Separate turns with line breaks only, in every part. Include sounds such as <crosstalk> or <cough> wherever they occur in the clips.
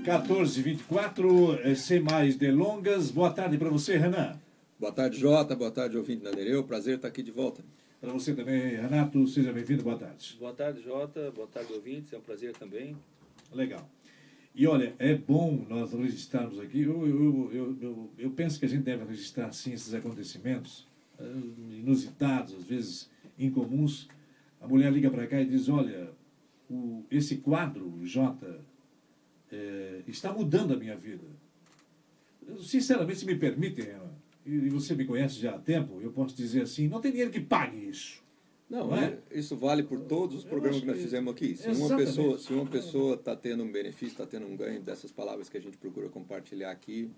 1424, eh, sem mais delongas. Boa tarde para você, Renan.
Boa tarde, Jota. Boa tarde, ouvinte da Nereu. Prazer estar aqui de volta.
Para você também, Renato, seja bem-vindo. Boa tarde.
Boa tarde, Jota. Boa tarde, ouvintes. É um prazer também.
Legal. E olha, é bom nós registrarmos aqui. Eu, eu, eu, eu, eu penso que a gente deve registrar, sim, esses acontecimentos eh, inusitados, às vezes incomuns. A mulher liga para cá e diz: Olha, o, esse quadro, Jota, é, está mudando a minha vida. Sinceramente, se me permitem, e, e você me conhece já há tempo, eu posso dizer assim: não tem dinheiro que pague isso.
Não,
Não é?
é? isso vale por todos os programas que nós fizemos aqui. Se uma pessoa se uma pessoa está tendo um benefício, está tendo um ganho dessas palavras que a gente procura compartilhar aqui,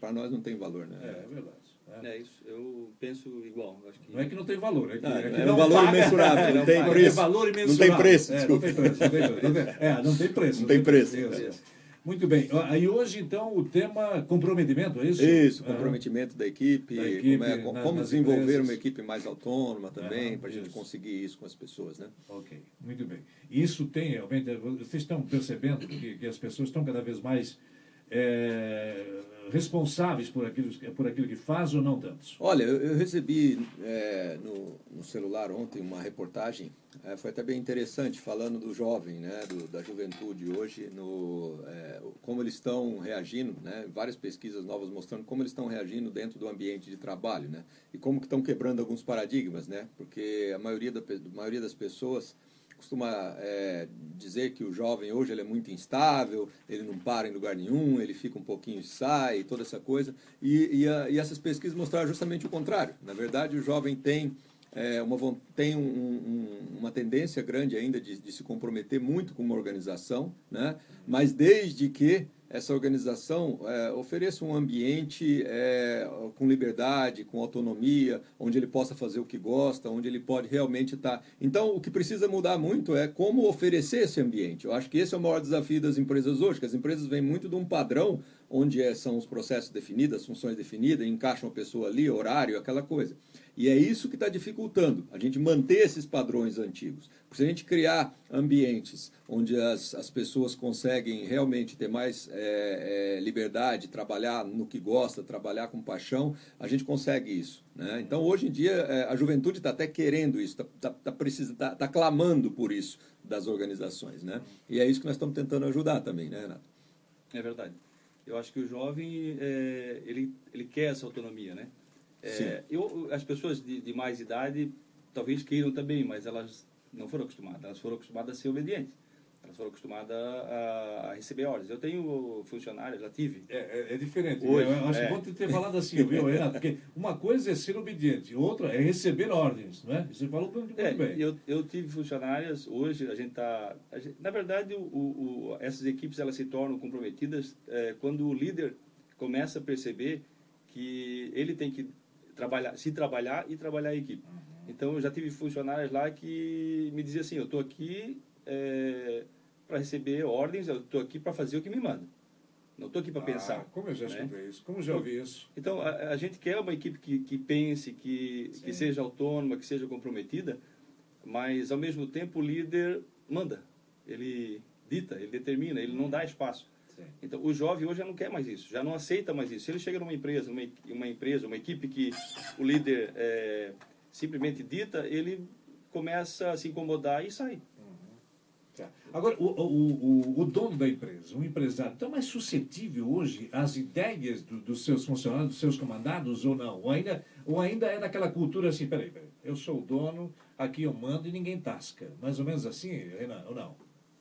para nós não tem valor, né?
É, é verdade. é.
É isso. Eu penso igual. Acho que
Não é que não tem valor, é que,
Ah,
é que
é um
não
valor
paga.
imensurável, não tem preço. Não tem preço,
não
desculpa.
tem preço. Não tem preço. Não tem, <laughs> não tem preço. Muito bem. Aí hoje, então, o tema comprometimento, é isso?
Isso,
Aham.
comprometimento da equipe,
Da equipe,
como, é-
na-
como desenvolver
empresas.
uma equipe mais autônoma também,
Aham,
para a gente conseguir isso com as pessoas, né?
Ok, muito bem. Isso tem realmente. Vocês estão percebendo que, que as pessoas estão cada vez mais é, responsáveis por aquilo, por aquilo que fazem ou não tantos?
Olha, eu, eu recebi é, no, no celular ontem uma reportagem, é, foi até bem interessante, falando do jovem, né, do- da juventude hoje, no, é, como eles estão reagindo, né, várias pesquisas novas mostrando como eles estão reagindo dentro do ambiente de trabalho, né, e como que estão quebrando alguns paradigmas, né, porque a maioria, da, a maioria das pessoas costuma é, dizer que o jovem hoje ele é muito instável, ele não para em lugar nenhum, ele fica um pouquinho e sai, toda essa coisa. E, e, a- e essas pesquisas mostraram justamente o contrário. Na verdade, o jovem tem, é, uma, tem um- um- uma tendência grande ainda de, de se comprometer muito com uma organização, né? mas desde que essa organização é, ofereça um ambiente é, com liberdade, com autonomia, onde ele possa fazer o que gosta, onde ele pode realmente estar. Então, o que precisa mudar muito é como oferecer esse ambiente. Eu acho que esse é o maior desafio das empresas hoje, que as empresas vêm muito de um padrão onde é- são os processos definidos, as funções definidas, encaixam a pessoa ali, horário, aquela coisa. E é isso que está dificultando, a gente manter esses padrões antigos. Porque se a gente criar ambientes onde as, as pessoas conseguem realmente ter mais é, é, liberdade, trabalhar no que gosta, trabalhar com paixão, a gente consegue isso. Né? Então, hoje em dia, é, a juventude está até querendo isso, está tá, tá, precisa- tá- tá clamando por isso das organizações. Né? E é isso que nós estamos tentando ajudar também, né, Renato?
é verdade. Eu acho que o jovem, ele, ele quer essa autonomia, né? Eu, as pessoas de, de mais idade talvez queiram também, mas elas não foram acostumadas. Elas foram acostumadas a ser obedientes. Elas foram acostumadas a, a receber ordens. Eu tenho funcionários, já tive.
É, é, é diferente.
Hoje,
eu acho
é.
bom ter falado assim, viu, <laughs> Renato? Porque uma coisa é ser obediente, outra é receber ordens, não é? Você falou muito
É,
bem.
eu, eu tive funcionárias, hoje a gente está... Na verdade, o, o, essas equipes elas se tornam comprometidas é, quando o líder começa a perceber que ele tem que trabalhar, se trabalhar e trabalhar a equipe. Então, eu já tive funcionários lá que me diziam assim, eu estou aqui para receber ordens, eu estou aqui para fazer o que me manda. Não estou aqui para
Ah,
pensar.
Como eu já
né?
escutei isso, como eu já ouvi isso.
Então, a, a gente quer uma equipe que, que pense, que, que seja autônoma, que seja comprometida, mas, ao mesmo tempo, o líder manda. Ele dita, ele determina, ele não dá espaço.
Sim.
Então, o jovem hoje já não quer mais isso, já não aceita mais isso. Se ele chega numa empresa, uma, uma empresa, uma equipe que o líder é, simplesmente dita, ele começa a se incomodar e sai.
Tá. Agora, o, o, o, o dono da empresa, um empresário, está mais suscetível hoje às ideias do- dos seus funcionários, dos seus comandados ou não? Ou ainda, ou ainda é naquela cultura assim, peraí, peraí, eu sou o dono, aqui eu mando e ninguém tasca. Mais ou menos assim, Renan, ou não?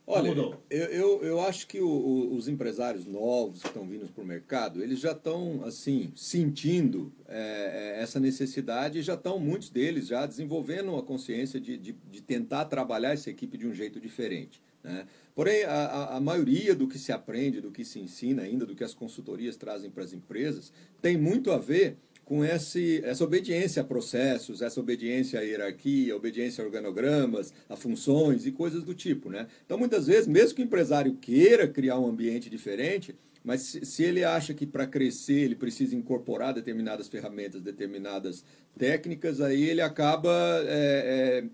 Olha, eu, eu, eu acho que o- o- os empresários novos que estão vindo para o mercado, eles já estão, assim, sentindo é, é, essa necessidade e já estão, muitos deles, já desenvolvendo a consciência de, de, de tentar trabalhar essa equipe de um jeito diferente. Né? Porém, a, a, a maioria do que se aprende, do que se ensina ainda, do que as consultorias trazem para as empresas, tem muito a ver com esse, essa obediência a processos, essa obediência à hierarquia, obediência a organogramas, a funções e coisas do tipo. Né? Então, muitas vezes, mesmo que o empresário queira criar um ambiente diferente, mas se, ele acha que para crescer ele precisa incorporar determinadas ferramentas, determinadas técnicas, aí ele acaba é, é,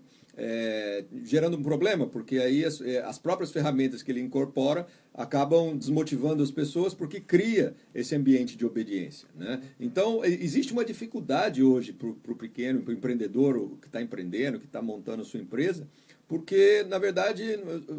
é, gerando um problema, porque aí as, é, as, próprias ferramentas que ele incorpora acabam desmotivando as pessoas porque cria esse ambiente de obediência. Né? Então, existe uma dificuldade hoje para o pequeno, para o empreendedor que está empreendendo, que está montando a sua empresa, porque, na verdade,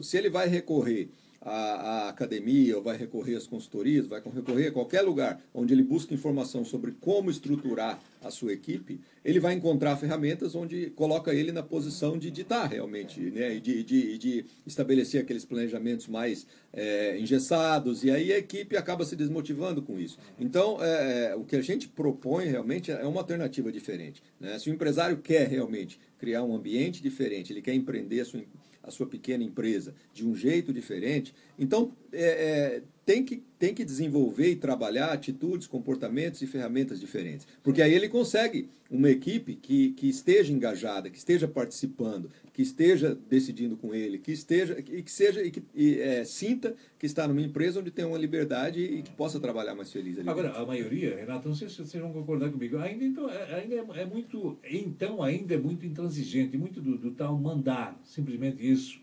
se ele vai recorrer a, a, academia, ou vai recorrer às consultorias, vai recorrer a qualquer lugar onde ele busca informação sobre como estruturar a sua equipe, ele vai encontrar ferramentas onde coloca ele na posição de ditar realmente, né? de, de, de estabelecer aqueles planejamentos mais é, engessados, e aí a equipe acaba se desmotivando com isso. Então, é, o que a gente propõe realmente é uma alternativa diferente. Né? Se o empresário quer realmente criar um ambiente diferente, ele quer empreender a sua a sua pequena empresa de um jeito diferente. Então, é, é, tem, que, tem que desenvolver e trabalhar atitudes, comportamentos e ferramentas diferentes. Porque aí ele consegue uma equipe que, que esteja engajada, que esteja participando, que esteja decidindo com ele, que esteja e que seja e que e, é, sinta que está numa empresa onde tem uma liberdade e que possa trabalhar mais feliz. Ali
Agora, a maioria, Renato, não sei se vocês vão concordar comigo, ainda, então, é, ainda é, é muito, então ainda é muito intransigente, muito do, do tal mandar, simplesmente isso.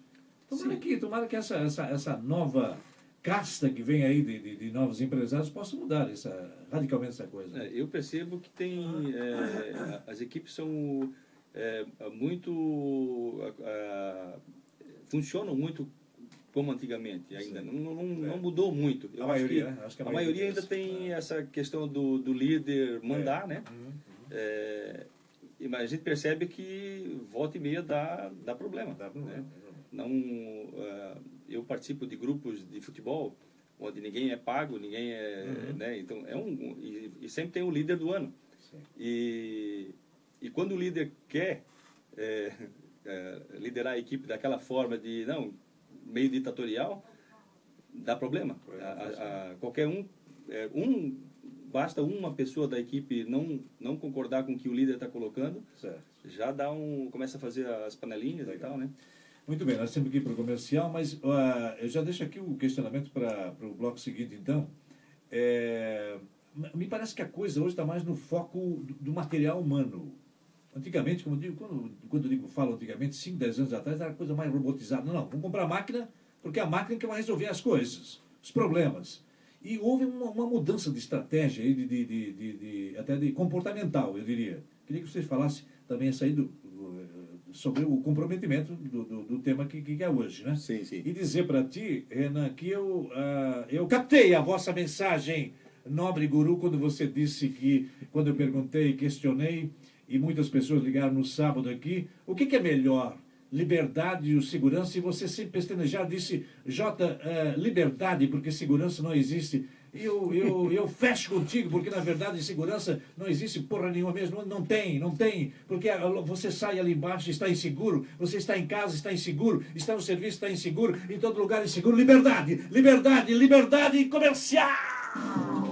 Tomara que, tomara que essa, essa, essa nova casta que vem aí de, de, de, novos empresários possa mudar essa, radicalmente essa coisa.
É, eu percebo que tem é, as equipes são é, muito funcionam muito como antigamente ainda não, não, não, é. mudou muito
eu a acho maioria, que,
acho que a, a maioria, ainda tem essa questão do, do líder mandar é. né uhum. uhum. É, mas a gente percebe que volta e meia dá, dá problema, dá problema. Né? não uh, eu participo de grupos de futebol onde ninguém é pago ninguém é uhum. né então é um e, e, sempre tem o líder do ano Sim. e e quando o líder quer é, é, liderar a equipe daquela forma de não meio ditatorial dá problema a, a, qualquer um é, um basta uma pessoa da equipe não não concordar com o que o líder está colocando certo. já dá um começa a fazer as panelinhas Legal. e tal né
muito bem, nós temos que ir para o comercial, mas uh, eu já deixo aqui o questionamento para o bloco seguinte, então. É, me parece que a coisa hoje está mais no foco do, do, material humano. Antigamente, como digo, quando, quando eu digo, falo antigamente, 5, 10 anos atrás, era a coisa mais robotizada. Não, não, vamos comprar máquina, porque é a máquina que vai resolver as coisas, os problemas. E houve uma, uma mudança de estratégia, de, de, de, de, até de comportamental, eu diria. Queria que vocês falassem também essa aí do, sobre o comprometimento do, do, do tema que, que, é hoje, né?
Sim, sim.
E dizer para ti, Renan, que eu, uh, eu captei a vossa mensagem, nobre guru, quando você disse que, quando eu perguntei, questionei, e muitas pessoas ligaram no sábado aqui, o que, que é melhor? Liberdade ou segurança? E você sempre pestanejar disse, Jota, uh, liberdade, porque segurança não existe eu, eu, eu fecho contigo, porque na verdade segurança não existe porra nenhuma mesmo. Não tem, não tem. Porque você sai ali embaixo, está inseguro. Você está em casa, está inseguro. Está no serviço, está inseguro. Em todo lugar, inseguro. Liberdade, liberdade, liberdade comercial!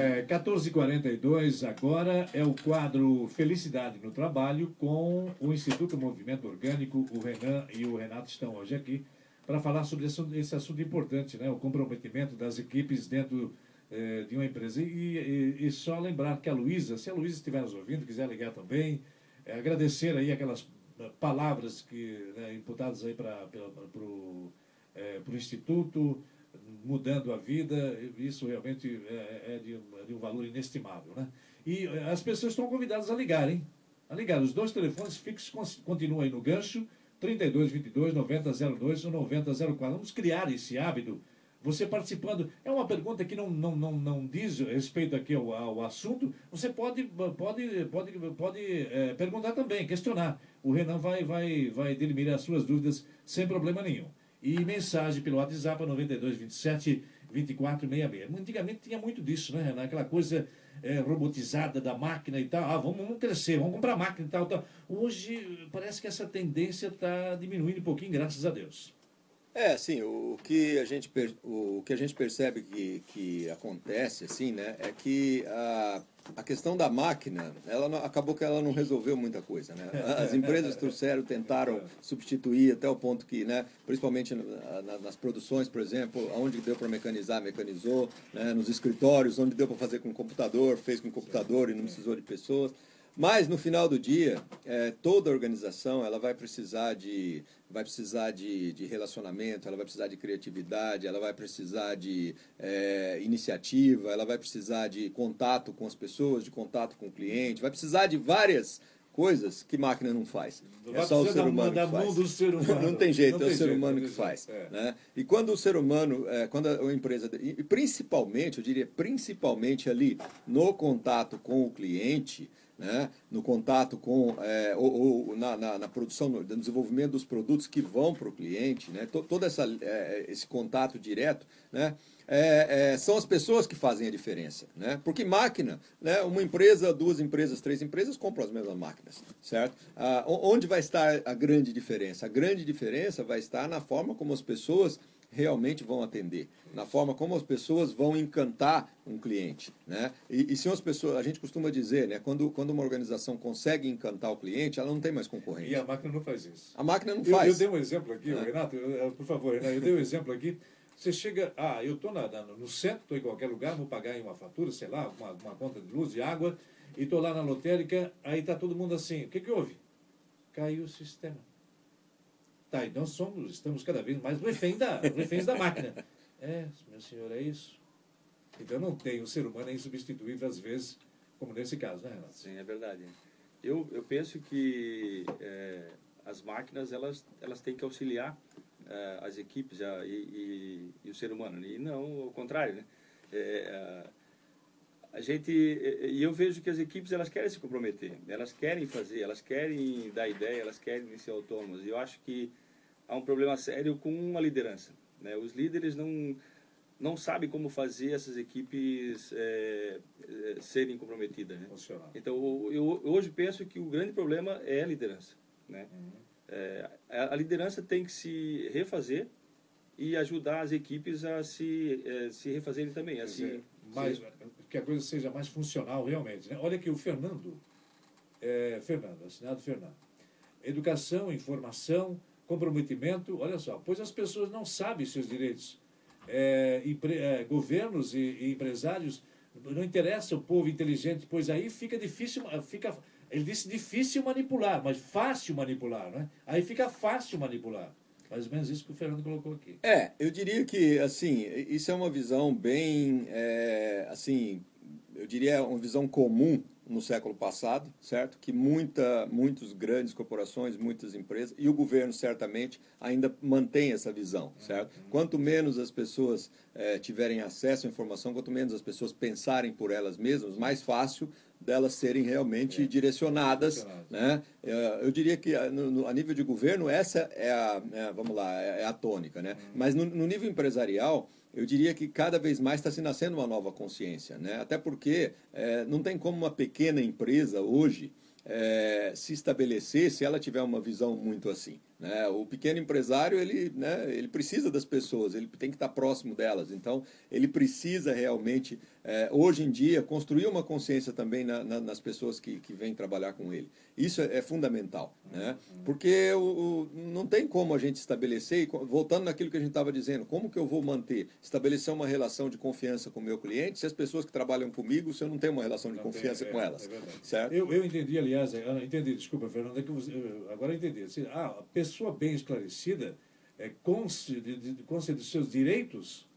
É, 14h42 agora é o quadro Felicidade no Trabalho com o Instituto Movimento Orgânico. O Renan e o Renato estão hoje aqui para falar sobre esse, assunto importante, né? o comprometimento das equipes dentro eh, de uma empresa. E, e, e, só lembrar que a Luísa, se a Luísa estiver nos ouvindo, quiser ligar também, é, agradecer aí aquelas palavras que né, imputadas aí para o é, Instituto, mudando a vida, isso realmente é, é de, é de um valor inestimável. Né? E as pessoas estão convidadas a ligar, hein? A ligar. Os dois telefones fixos continuam aí no gancho, 3222 9002 ou 9004. Vamos criar esse hábito. Você participando. É uma pergunta que não, não, não, não diz respeito aqui ao, ao assunto. Você pode, pode, pode, pode é, perguntar também, questionar. O Renan vai, vai, vai dirimir as suas dúvidas sem problema nenhum. E mensagem pelo WhatsApp 9227 2466. Antigamente tinha muito disso, né, Renan? Aquela coisa é, robotizada da máquina e tal. Ah, vamos, vamos crescer, vamos comprar máquina e tal, tal. Hoje parece que essa tendência está diminuindo um pouquinho, graças a Deus.
É, sim, o que a gente, o que a gente percebe que, que acontece, assim, né, é que a, a questão da máquina, ela não, acabou que ela não resolveu muita coisa, né? As empresas trouxeram, tentaram substituir até o ponto que, né, principalmente nas produções, por exemplo, onde deu para mecanizar, mecanizou, né, nos escritórios, onde deu para fazer com computador, fez com computador e não precisou de pessoas. Mas no final do dia, é, toda organização ela vai precisar de vai precisar de, de relacionamento, ela vai precisar de criatividade, ela vai precisar de é, iniciativa, ela vai precisar de contato com as pessoas, de contato com o cliente, vai precisar de várias coisas que máquina não faz.
é só o ser humano
que faz.
Do ser <laughs> humano.
não tem jeito, não é o ser jeito, humano que faz. É. Né? E quando o ser humano, é, quando a empresa, e principalmente, eu diria principalmente ali no contato com o cliente, né, no contato com, é, ou, ou na, na, na, produção, no desenvolvimento dos produtos que vão para o cliente, né, todo essa, é, esse contato direto, né, é, são as pessoas que fazem a diferença. Né? Porque máquina, né, uma empresa, duas empresas, três empresas compram as mesmas máquinas, certo? Ah, onde vai estar a grande diferença? A grande diferença vai estar na forma como as pessoas realmente vão atender, na forma como as pessoas vão encantar um cliente, né? E, e se as pessoas, a gente costuma dizer, né, quando, quando uma organização consegue encantar o cliente, ela não tem mais concorrente.
E a máquina não faz isso.
A máquina não faz.
Eu, eu dei um exemplo aqui, é. Renato, eu, por favor, Renato, eu dei um exemplo aqui. Você chega, ah, eu estou no centro, estou em qualquer lugar, vou pagar uma fatura, sei lá, uma, uma conta de luz, de água, e estou lá na lotérica, aí está todo mundo assim, o que, que houve? Caiu o sistema. Tá, então somos, estamos cada vez mais refém da, reféns da máquina. É, meu senhor, é isso. Então não tem, o ser humano é insubstituível às vezes, como nesse caso, né, Renato?
Sim, é verdade. Eu, eu penso que é, as máquinas, elas, elas têm que auxiliar é, as equipes a, e, e, e, o ser humano, e não o contrário, né? É, a gente e eu vejo que as equipes elas querem se comprometer elas querem fazer elas querem dar ideia elas querem ser autônomas. E eu acho que há um problema sério com a liderança né? Os líderes não não sabem como fazer essas equipes é, é, serem comprometidas né? então eu hoje penso que o grande problema é a liderança né? Uhum. é, a liderança tem que se refazer e ajudar as equipes a se se refazerem também assim
mais, que a coisa seja mais funcional realmente. Né? Olha aqui, o Fernando, é, Fernando, assinado Fernando. Educação, informação, comprometimento, olha só, pois as pessoas não sabem seus direitos. É, empre, é, governos e, e, empresários não interessa o povo inteligente, pois aí fica difícil, fica, ele disse difícil manipular, mas fácil manipular, né? Aí fica fácil manipular. Mais ou menos isso que o Fernando colocou aqui.
É, eu diria que, assim, isso é uma visão bem, é, assim, eu diria uma visão comum no século passado, certo? Que muita, muitas grandes corporações, muitas empresas e o governo certamente ainda mantém essa visão, certo? Uhum. Quanto menos as pessoas é, tiverem acesso à informação, quanto menos as pessoas pensarem por elas mesmas, mais fácil delas serem realmente é. direcionadas, né? É, eu diria que no, a nível de governo essa é a, é, vamos lá, é, é a tônica, né? Uhum. Mas no, no nível empresarial eu diria que cada vez mais está se nascendo uma nova consciência, né? Até porque é, não tem como uma pequena empresa hoje é, se estabelecer se ela tiver uma visão muito assim. Né? O pequeno empresário ele, né, ele precisa das pessoas, ele tem que estar próximo delas. Então, ele precisa realmente, é, hoje em dia, construir uma consciência também na, na, nas pessoas que, que vêm trabalhar com ele. Isso é, é fundamental, né? porque o, o, não tem como a gente estabelecer, voltando naquilo que a gente estava dizendo, como que eu vou manter, estabelecer uma relação de confiança com o meu cliente se as pessoas que trabalham comigo, se eu não tenho uma relação de não confiança tem, é, com elas. É certo?
Eu, eu entendi, aliás, eu entendi, desculpa, Fernando, é que você, agora eu entendi. Assim, ah, a pessoa bem esclarecida, é, consciente de, de seus direitos,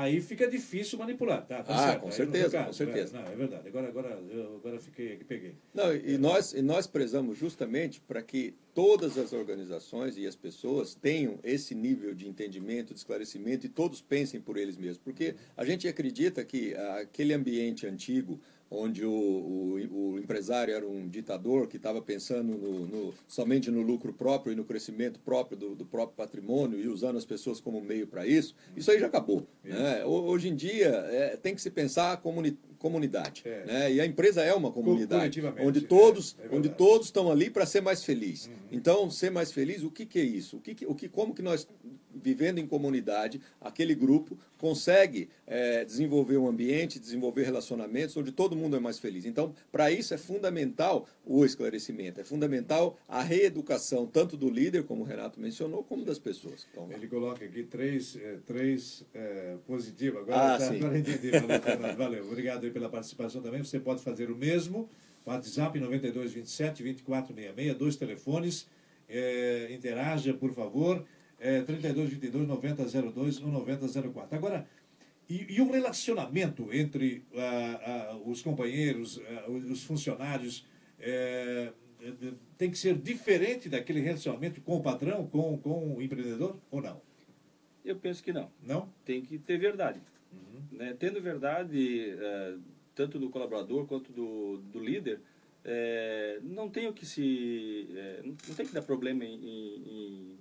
aí fica difícil manipular. Tá, tá
ah, certo. com certeza, caso, com certeza.
É, não, é verdade. Agora, agora, eu agora fiquei aqui, peguei.
Não, e, nós, e nós prezamos justamente para que todas as organizações e as pessoas tenham esse nível de entendimento, de esclarecimento e todos pensem por eles mesmos. Porque a gente acredita que aquele ambiente antigo, onde o, o, o, empresário era um ditador que estava pensando no, no, somente no lucro próprio e no crescimento próprio do, do próprio patrimônio e usando as pessoas como meio para isso, isso aí já acabou. Né? Hoje em dia é, tem que se pensar comuni comunidade. É. Né? E a empresa é uma comunidade onde todos, é, é onde todos estão ali para ser mais feliz. Uhum. Então, ser mais feliz, o que, que é isso? O que, o que, como que nós vivendo em comunidade, aquele grupo consegue é, desenvolver um ambiente, desenvolver relacionamentos onde todo mundo é mais feliz. Então, para isso é fundamental o esclarecimento, é fundamental a reeducação, tanto do líder, como o Renato mencionou, como das pessoas.
Então, Ele coloca aqui três, é, três é, positivos. Agora, ah, tá, agora entendi. Valeu, valeu. Obrigado pela participação também. Você pode fazer o mesmo WhatsApp 9227 2466, dois telefones. É, interaja, por favor. É, 3222 9002 ou 9004. Agora, e, e o relacionamento entre ah, ah, os companheiros, ah, os funcionários, é, tem que ser diferente daquele relacionamento com o patrão, com, com o empreendedor, ou não?
Eu penso que não.
Não?
Tem que ter verdade. Uhum. Né? Tendo verdade, é, tanto do colaborador quanto do, do líder, é, não tem o que se. É, não tem que dar problema em, em,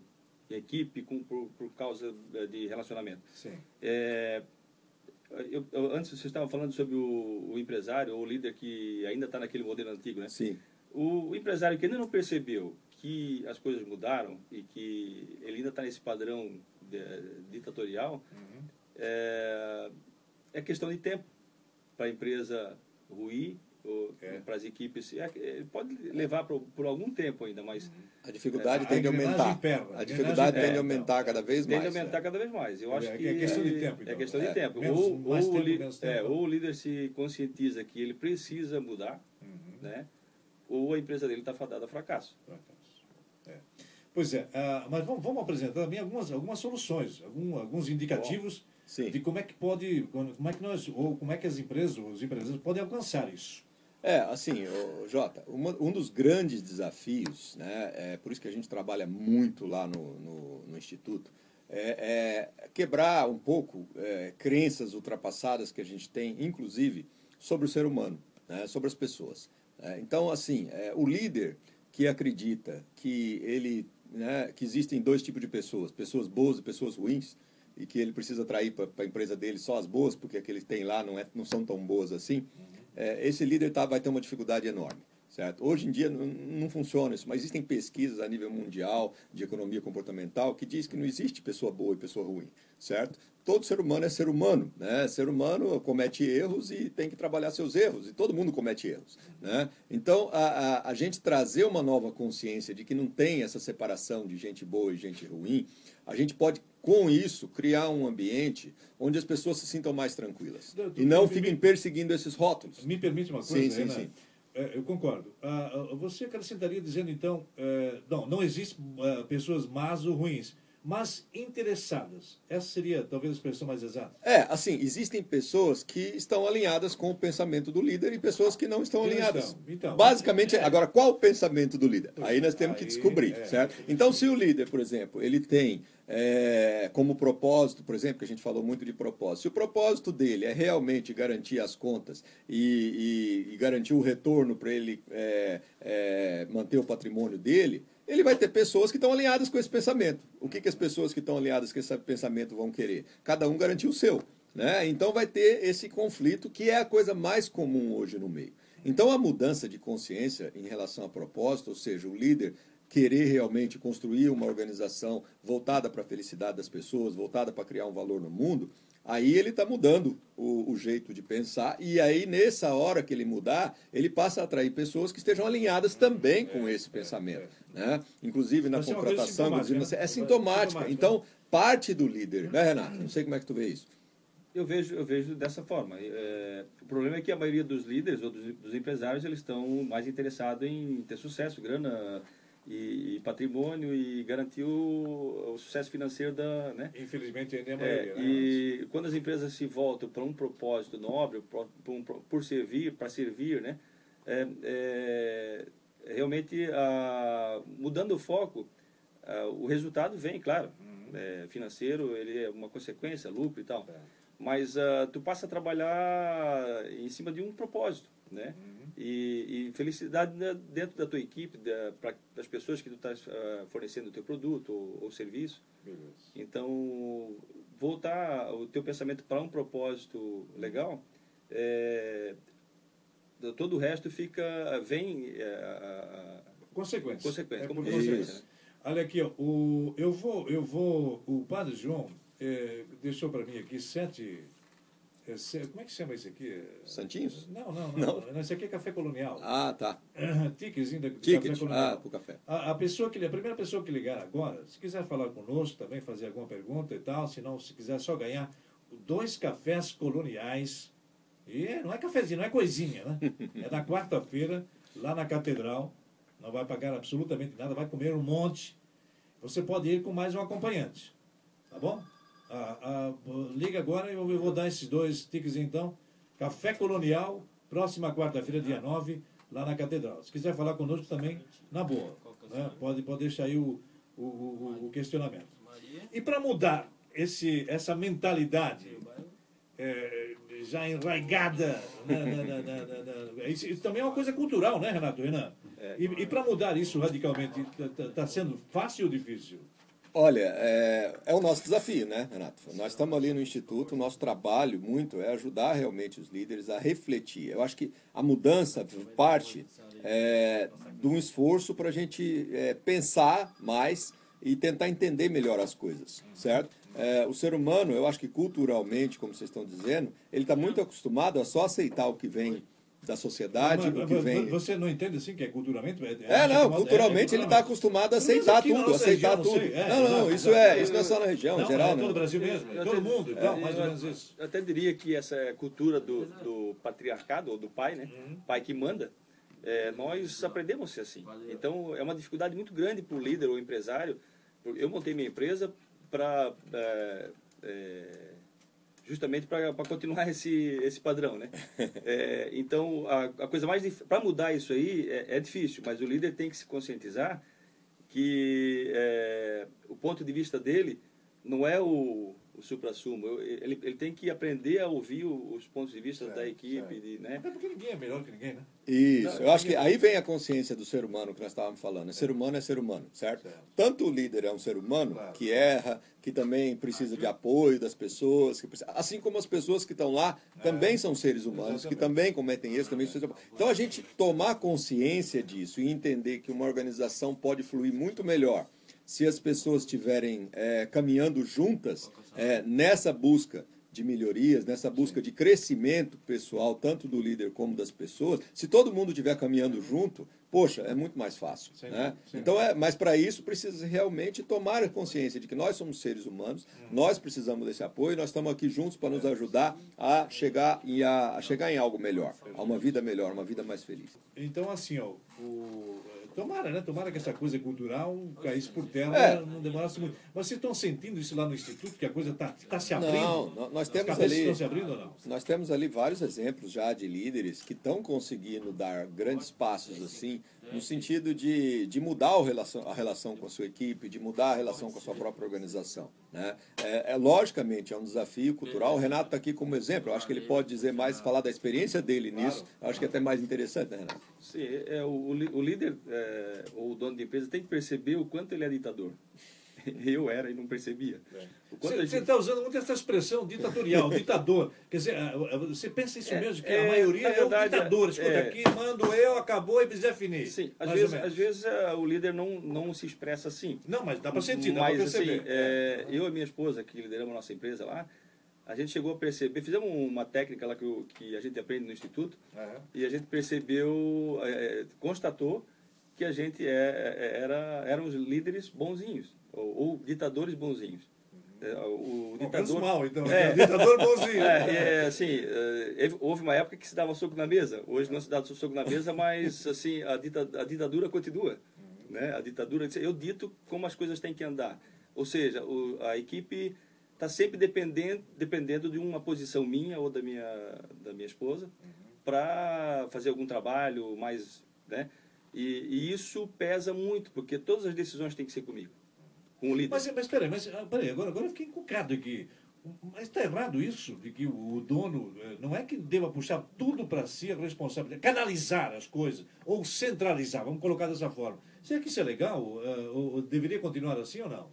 em equipe com, por, por, causa de relacionamento.
Sim.
É, eu, eu, antes você estava falando sobre o, o empresário ou o líder que ainda está naquele modelo antigo, né?
Sim.
O, o, empresário que ainda não percebeu que as coisas mudaram e que ele ainda está nesse padrão de, ditatorial, uhum. É, é questão de tempo para a empresa ruir é. para as equipes. É, é, pode levar por, por, algum tempo ainda, mas.
A dificuldade é, tende a aumentar. A dificuldade tende a aumentar cada vez mais.
Tende a aumentar cada vez mais. Eu acho que.
É questão de tempo.
Então. É questão de tempo. Menos, ou, ou, tempo, li, tempo. ou o líder se conscientiza que ele precisa mudar, uhum. né? ou a empresa dele está fadada a fracasso.
Pois é, uh, mas vamos, vamos, apresentar também algumas, algumas soluções, algum, alguns indicativos de como é que pode, como é que nós, ou como é que as empresas, os empresários podem alcançar isso.
É, assim, Jota, um dos grandes desafios, né, é por isso que a gente trabalha muito lá no, no, no Instituto, é, é, quebrar um pouco é, crenças ultrapassadas que a gente tem, inclusive, sobre o ser humano, né, sobre as pessoas. É, então, assim, é, o líder que acredita que ele, né, que existem dois tipos de pessoas, pessoas boas e pessoas ruins, e que ele precisa atrair para a empresa dele só as boas, porque aqueles que ele tem lá não, é, não são tão boas assim é, esse líder tá, vai ter uma dificuldade enorme. Certo? Hoje em dia não, não, funciona isso, mas existem pesquisas a nível mundial de economia comportamental que diz que não existe pessoa boa e pessoa ruim, certo? Todo ser humano é ser humano, né? Ser humano comete erros e tem que trabalhar seus erros, e todo mundo comete erros, né? Então, a, a, a gente trazer uma nova consciência de que não tem essa separação de gente boa e gente ruim, a gente pode com isso, criar um ambiente onde as pessoas se sintam mais tranquilas. e não fiquem perseguindo esses rótulos.
Me permite uma coisa, sim, sim, sim. É, eu concordo. Ah, ah, você acrescentaria dizendo, então, é, não, não existem é, pessoas más ou ruins mas interessadas. Essa seria talvez a expressão mais exata.
É, assim, existem pessoas que estão alinhadas com o pensamento do líder e pessoas que não estão alinhadas. Estão. Então, Basicamente, é. agora, qual o pensamento do líder? Aí nós temos aí, que descobrir, é, certo? Então, se o líder, por exemplo, ele tem é, como propósito, por exemplo, que a gente falou muito de propósito, se o propósito dele é realmente garantir as contas e, e, e garantir o retorno para ele é, é, manter o patrimônio dele, ele vai ter pessoas que estão alinhadas com esse pensamento. O que, que as pessoas que estão alinhadas com esse pensamento vão querer? Cada um garantir o seu. Né? Então vai ter esse conflito que é a coisa mais comum hoje no meio. Então a mudança de consciência em relação a propósito, ou seja, o líder querer realmente construir uma organização voltada para a felicidade das pessoas, voltada para criar um valor no mundo, Aí ele está mudando o, o, jeito de pensar, e aí nessa hora que ele mudar, ele passa a atrair pessoas que estejam alinhadas também com esse pensamento. Né? Inclusive na contratação, inclusive, né? é sintomática. Então, parte do líder, né, Renato? Não sei como é que tu vê isso.
Eu vejo, eu vejo dessa forma. É, o problema é que a maioria dos líderes ou dos, dos empresários eles estão mais interessados em ter sucesso, grana, e, e, patrimônio e garantir o, sucesso financeiro da, né?
Infelizmente ainda é a maioria.
É, né? E quando as empresas se voltam para um propósito nobre, por, por, por servir, para servir, né? É, é, realmente a, mudando o foco, a, o resultado vem, claro, uhum. É, financeiro, ele é uma consequência, lucro e tal. É. Mas a, tu passa a trabalhar em cima de um propósito, né? Uhum e, e, felicidade dentro da tua equipe, da, pra, das pessoas que tu estás uh, fornecendo o teu produto ou, ou serviço. Beleza. Então, voltar o teu pensamento para um propósito legal, é, todo o resto fica, vem... É,
consequência.
Consequência,
é como consequência. Né? Olha aqui, ó, o, eu, vou, eu vou... O Padre João é, deixou para mim aqui sete como é que chama isso aqui?
Santinhos?
Não, não, não. não. Esse aqui é café colonial.
Ah, tá.
Ticketzinho da
Ticket. café colonial. Ah, pro café.
A, a, pessoa que, a primeira pessoa que ligar agora, se quiser falar conosco também, fazer alguma pergunta e tal, se não, se quiser só ganhar dois cafés coloniais. E não é cafezinho, não é coisinha, né? É na quarta-feira. lá na catedral, não vai pagar absolutamente nada, vai comer um monte. Você pode ir com mais um acompanhante, tá bom? Ah, ah, liga agora e eu vou dar esses dois tickets então. Café Colonial, próxima quarta-feira, dia 9, lá na Catedral. Se quiser falar conosco também, na boa. Né? Pode, pode deixar aí o, o, o, o questionamento. E para mudar esse, essa mentalidade é, já enraigada. Né, né, né, isso, isso, também é uma coisa cultural, né, Renato? Renan? É, e, e para mudar isso radicalmente, está tá sendo fácil ou difícil?
Olha, é, é, o nosso desafio, né, Renato? Nós estamos ali no Instituto, o nosso trabalho muito é ajudar realmente os líderes a refletir. Eu acho que a mudança parte é, de um esforço para a gente é, pensar mais e tentar entender melhor as coisas, certo? É, o ser humano, eu acho que culturalmente, como vocês estão dizendo, ele está muito acostumado a só aceitar o que vem da sociedade,
mas,
o que vem...
Você não entende assim que é culturalmente?
É, é não, culturalmente é, ele está acostumado a aceitar tudo, aceitar tudo. É, não, não, isso, é, isso não é só na região,
não,
em geral.
É todo o Brasil mesmo, é todo mundo, então, mais ou menos isso.
Eu até diria que essa cultura do, do patriarcado, ou do pai, né? Uhum. Pai que manda, é, nós aprendemos a ser assim. Então, é uma dificuldade muito grande para o líder ou empresário. Eu montei minha empresa para... Justamente para continuar esse, esse padrão, né? <laughs> É, então, a, a, coisa mais para mudar isso aí é, é, difícil, mas o líder tem que se conscientizar que é, o ponto de vista dele não é o, o supra-sumo. Ele, ele tem que aprender a ouvir os pontos de vista certo, da equipe. De, né?
Até porque ninguém é melhor que ninguém, né?
Isso. Não, eu acho que aí vem a consciência do ser humano que nós estávamos falando. É. Ser humano é ser humano, certo? certo? Tanto o líder é um ser humano claro. que erra, que também precisa de apoio das pessoas, que precisa, assim como as pessoas que estão lá também é. são seres humanos, Exatamente. que também cometem isso, também. Então a gente tomar consciência disso e entender que uma organização pode fluir muito melhor se as pessoas estiverem é, caminhando juntas é, nessa busca de melhorias, nessa busca de crescimento pessoal, tanto do líder como das pessoas, se todo mundo estiver caminhando junto, poxa, é muito mais fácil. Sim, né? Sim. Então, é, mas para isso precisa realmente tomar a consciência de que nós somos seres humanos, uhum. nós precisamos desse apoio, nós estamos aqui juntos para nos ajudar a chegar, em, a, a chegar em algo melhor, a uma vida melhor, uma vida mais feliz.
Então, assim, ó, o Tomara, né? Tomara que essa coisa cultural caísse por terra, é. não demorasse muito. Mas vocês estão sentindo isso lá no Instituto, que a coisa está tá se abrindo?
Não, nós temos ali. Estão se abrindo ou não? Nós temos ali vários exemplos já de líderes que estão conseguindo dar grandes passos assim no sentido de, de mudar relação, a relação com a sua equipe, de mudar a relação com a sua própria organização. Né? É, é logicamente é um desafio cultural. O Renato está aqui como exemplo. Eu acho que ele pode dizer mais, falar da experiência dele nisso. Eu acho que é até mais interessante, né, Renato?
Sim, é, o, o líder é, ou o dono de empresa tem que perceber o quanto ele é ditador. <laughs> Eu era e não percebia.
É. Você está gente... usando muito essa expressão ditatorial, <laughs> ditador. Quer dizer, você pensa isso é, mesmo, que a é, maioria verdade, é um ditador. Escuta, é. aqui mando eu, acabou e precisa finir.
Sim, às vezes, às vezes uh, o líder não, não se expressa assim.
Não, mas dá para sentir, dá para perceber.
Assim, é, eu e minha esposa, que lideramos a nossa empresa lá, a gente chegou a perceber, fizemos uma técnica lá que, que a gente aprende no Instituto, uhum. e a gente percebeu, constatou que a gente é, era, eram os líderes bonzinhos ou, ou ditadores bonzinhos.
É, o ditador mal, então. É, <laughs> ditador bonzinho.
É, é, assim, é, houve uma época que se dava soco na mesa. Hoje não se dá soco na mesa, mas assim a, dita, a ditadura continua, né? A ditadura, eu dito como as coisas têm que andar. Ou seja, o, a equipe está sempre dependendo, dependendo de uma posição minha ou da minha da minha esposa para fazer algum trabalho mais, né? E, e isso pesa muito porque todas as decisões têm que ser comigo com o líder.
Mas, mas peraí, mas, ah, peraí agora, agora eu fiquei encucado aqui. Mas está errado isso, de que o dono eh, não é que deva puxar tudo para si a responsabilidade, canalizar as coisas, ou centralizar, vamos colocar dessa forma. Será que isso é legal? Eh, ou deveria continuar assim ou não?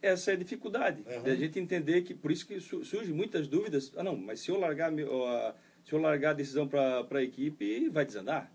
Essa é a dificuldade, uhum. a gente entender que, por isso que surgem muitas dúvidas. Ah, não, mas se eu largar, se eu largar a decisão para a equipe, vai desandar.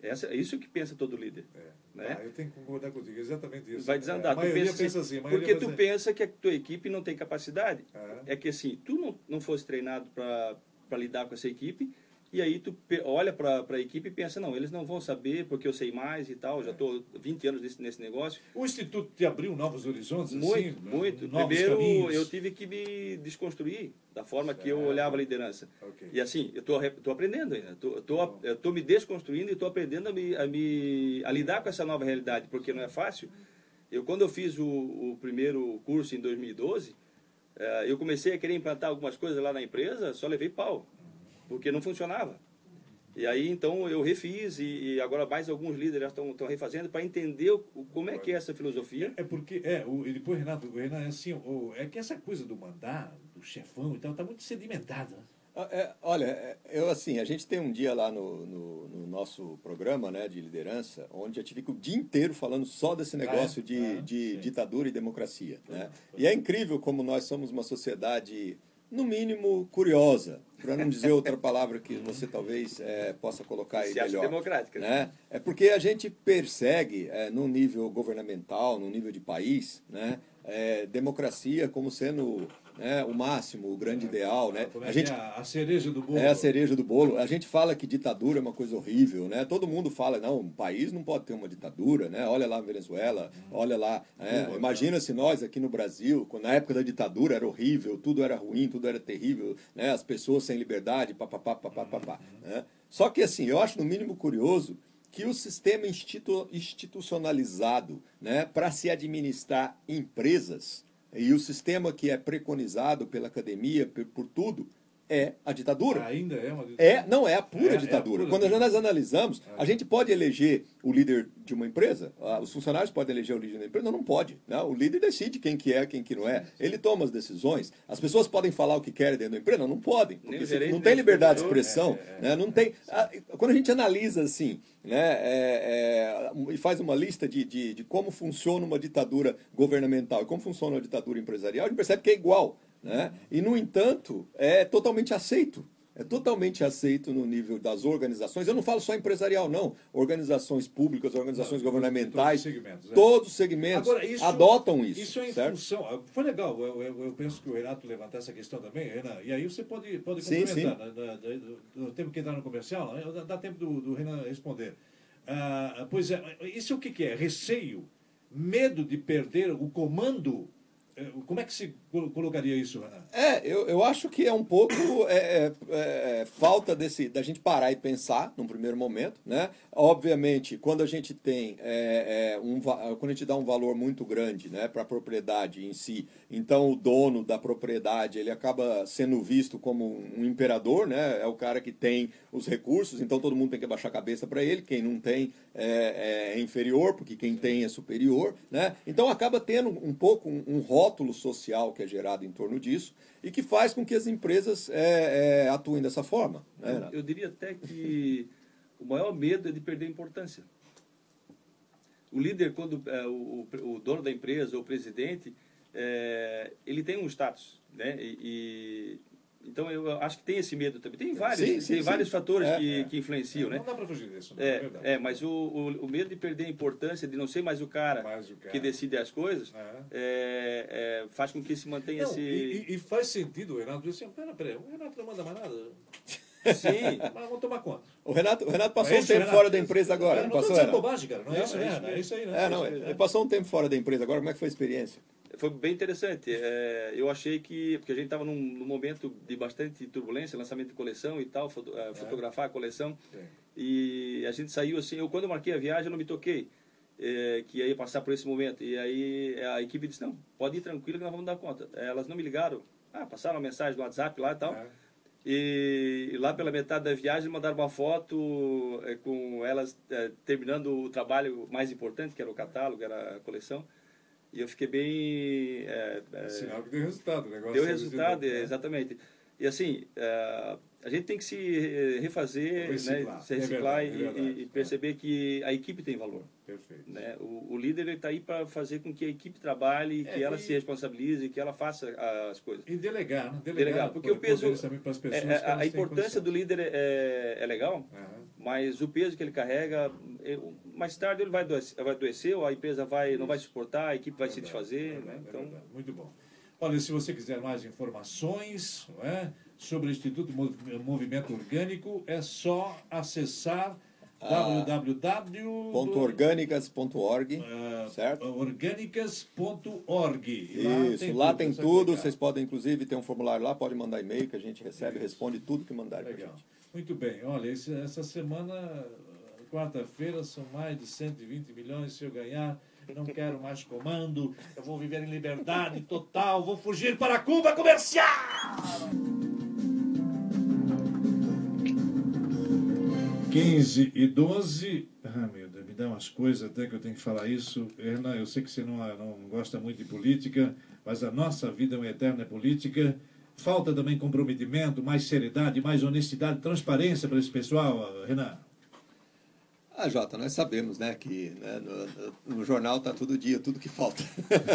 Essa, é isso que pensa todo líder. É. Né?
Ah, eu tenho que concordar contigo, exatamente isso.
Vai desandar. É, maioria pensa, pensa assim, porque tu pensa que a tua equipe não tem capacidade. É, é que assim, tu não, não fosse treinado para lidar com essa equipe E aí tu olha para a equipe e pensa, não, eles não vão saber porque eu sei mais e tal, já estou 20 anos nesse, nesse negócio.
O Instituto te abriu novos horizontes?
Muito,
assim,
muito.
Novos
Primeiro,
caminhos.
eu tive que me desconstruir da forma
Certo.
que eu olhava a liderança.
Ok.
E assim, eu estou aprendendo ainda. Estou me desconstruindo e estou aprendendo a, me, a, me, a lidar com essa nova realidade, porque não é fácil. Eu, quando eu fiz o, o primeiro curso em 2012, eh, eu comecei a querer implantar algumas coisas lá na empresa, só levei pau, porque não funcionava. E aí, então, eu refiz e, e agora mais alguns líderes estão refazendo para entender o, como é que é essa filosofia.
É porque, é, o, e depois, Renato, o Renato é assim, o, é que essa coisa do mandar, do chefão e tal, está muito sedimentada.
Ah, é, olha, é, eu assim, a gente tem um dia lá no, no, no nosso programa né, de liderança, onde a gente fica o dia inteiro falando só desse negócio de,
Ah,
de
sim.
ditadura e democracia. Né? E é incrível como nós somos uma sociedade, no mínimo, curiosa, para não dizer outra palavra que você talvez é, possa colocar aí
Se
melhor.
democrática? Né?
É porque a gente persegue, é, no nível governamental, no nível de país, né, é, democracia como sendo né, o máximo, o grande ideal. Né?
Como é
A gente
é a, cereja do bolo?
é a cereja do bolo. A gente fala que ditadura é uma coisa horrível, né? Todo mundo fala, não, um país não pode ter uma ditadura, né? Olha lá na Venezuela, olha lá. é, imagina se nós aqui no Brasil, quando, na época da ditadura era horrível, tudo era ruim, tudo era terrível, né? As pessoas sem liberdade, papapá, papapá, né? Só que assim, eu acho no mínimo curioso que o sistema institu- institucionalizado, né, para se administrar empresas e o sistema que é preconizado pela academia por, por tudo é a ditadura.
Ainda é uma
É, não é a pura
É, é a
ditadura.
pura
Quando
ditadura.
nós analisamos, a gente pode eleger o líder de uma empresa, ah, os funcionários podem eleger o líder da empresa, não, não pode. né? O líder decide quem que é, quem que não é. Ele toma as decisões. As pessoas podem falar o que querem dentro da empresa, não, não podem, porque
o
se-
gerente,
não tem liberdade de expressão, né? não tem. ah, Quando a gente analisa assim, né, é, é, e faz uma lista de, de, de como funciona uma ditadura governamental e como funciona uma ditadura empresarial, a gente percebe que é igual. Né? E, no entanto, é totalmente aceito. É totalmente aceito no nível das organizações. Eu não falo só empresarial, não. Organizações públicas, organizações
Não,
governamentais,
todos os segmentos, é.
todos os segmentos
Agora, isso-
adotam isso.
Isso é em
certo?
função. Foi legal, eu, eu- eu penso que o Renato levantar essa questão também, Renan. E aí você pode, pode
Sim,
complementar. né, da- do- do tempo que entrar no comercial, né, dá, tempo do, do Renan responder. Ah, pois é, isso o que, que é? Receio? Medo de perder o comando? Como é que se colo- colocaria isso?
É, eu, eu acho que é um pouco é, é, é, falta desse, da gente parar e pensar num primeiro momento, né? Obviamente, quando a gente tem é, é, um, quando a gente dá um valor muito grande, né, para a propriedade em si, então o dono da propriedade ele acaba sendo visto como um imperador, né? É o cara que tem os recursos, então todo mundo tem que abaixar a cabeça para ele. Quem não tem é, é inferior, porque quem tem é superior, né? Então acaba tendo um pouco um, um rótulo social que é gerado em torno disso e que faz com que as empresas é, é, atuem dessa forma. Né? Renato?
Eu diria até que o maior medo é de perder importância. O líder, quando é, o, o- dono da empresa, o presidente, é, ele tem um status, né? E, e- então eu acho que tem esse medo também. Tem vários,
Sim, sim,
tem
sim.
vários fatores
É,
que,
é.
que influenciam, né?
Não dá para fugir disso, né?
É,
verdade.
é, mas o, o, o medo de perder a importância, de não ser mais o cara,
Mais o cara.
que decide as coisas,
É.
é, é, faz com que se mantenha
Não,
esse...
e, e- faz sentido o Renato dizer assim, pera, pera, o Renato não manda mais nada.
Sim, <laughs>
Mas vamos tomar conta.
O Renato, o Renato passou
É
um
isso,
tempo
Renato?
fora da empresa agora.
É,
não
não estou
passou,
dizendo bobagem, cara. Não é
Não,
isso,
é isso
É isso aí, né?
É, não,
É
ele passou um tempo fora da empresa agora. Como é que foi a experiência?
Foi bem interessante. É, eu achei que, porque a gente estava num, num momento de bastante turbulência, lançamento de coleção e tal, foto, eh, fotografar a coleção.
Sim.
E a gente saiu assim, eu quando eu marquei a viagem eu não me toquei eh, que ia passar por esse momento. E aí a equipe disse, não, pode ir tranquilo que nós vamos dar conta. Elas não me ligaram, ah, passaram uma mensagem no WhatsApp lá e tal.
É.
E, e lá pela metade da viagem mandaram uma foto eh, com elas eh, terminando o trabalho mais importante, que era o catálogo, era a coleção. E eu fiquei bem... eh, eh,
Sinal que deu resultado o negócio.
Deu resultado,
né?
exatamente. E assim, eh, a gente tem que se eh, refazer,
Reciclar.
né, se
É
reciclar
é
e-
verdade.
e, e perceber que a equipe tem valor.
Perfeito.
Né? O, o líder está aí para fazer com que a equipe trabalhe, que
É,
ela
e-
se responsabilize, que ela faça as coisas.
E delegar, né?
Delegar, porque o peso,
também para as pessoas.
é,
que
é,
elas
a
têm
importância do líder é, é legal,
Aham.
mas o peso que ele carrega, é, mais tarde ele vai adoecer, vai adoecer ou a empresa vai, não vai suportar, a equipe vai se
Verdade,
desfazer.
verdade,
né?
é
Então.
Muito bom. Olha, se você quiser mais informações não é, sobre o Instituto Movimento Orgânico, é só acessar ah,
www.orgânicas.org, uh, certo?
Orgânicas.org.
Isso, lá tem tudo, vocês podem inclusive ter um formulário lá, pode mandar e-mail que a gente recebe, Isso. responde tudo que mandarem para gente.
Muito bem, olha, esse, essa semana, quarta-feira, são mais de 120 milhões, se eu ganhar não quero mais comando, eu vou viver em liberdade total, vou fugir para Cuba comercial! 15 e 12. Ah, meu Deus, me dá umas coisas até que eu tenho que falar isso. Hernan, eu sei que você não, não gosta muito de política, mas a nossa vida é uma eterna política. Falta também comprometimento, mais seriedade, mais honestidade, transparência para esse pessoal, Renan.
Ah, Jota, nós sabemos né, que né, no, no, jornal está todo dia, tudo que falta.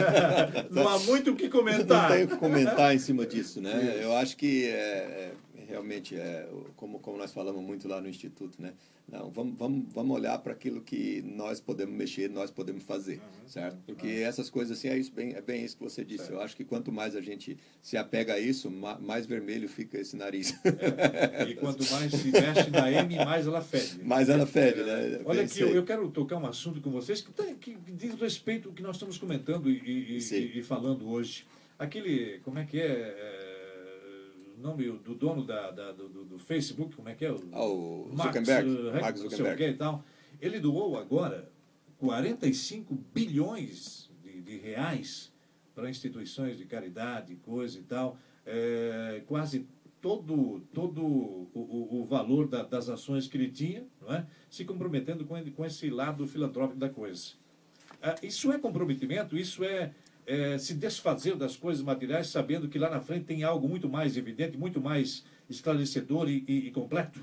<laughs>
não há muito o que comentar.
Não tenho o que comentar em cima disso. Né? Eu acho que é, é, realmente, é, como, como nós falamos muito lá no Instituto, né? Não, vamos, vamos, vamos olhar para aquilo que nós podemos mexer, nós podemos fazer, uhum, certo? Porque uhum. essas coisas assim, é, isso bem, é bem isso que você disse. Certo. Eu acho que quanto mais a gente se apega a isso, mais vermelho fica esse nariz.
É. E quanto mais se mexe na M, mais ela fede.
Mais ela fede, né?
Olha aqui, eu, eu, quero tocar um assunto com vocês que, tem, que diz respeito ao que nós estamos comentando e, e, e falando hoje. Aquele, como é que é, é nome do dono da, da do, do, Facebook, como é que é? O,
ah, o Max, Zuckerberg.
Uh, Mark Zuckerberg. e tal. Ele doou agora 45 bilhões de, de reais para instituições de caridade, coisa e tal. É, quase todo, todo o, o, o valor da, das ações que ele tinha, não é? se comprometendo com, com esse lado filantrópico da coisa. Ah, isso é comprometimento, isso é é, se desfazer das coisas materiais, sabendo que lá na frente tem algo muito mais evidente, muito mais esclarecedor e, e, e completo?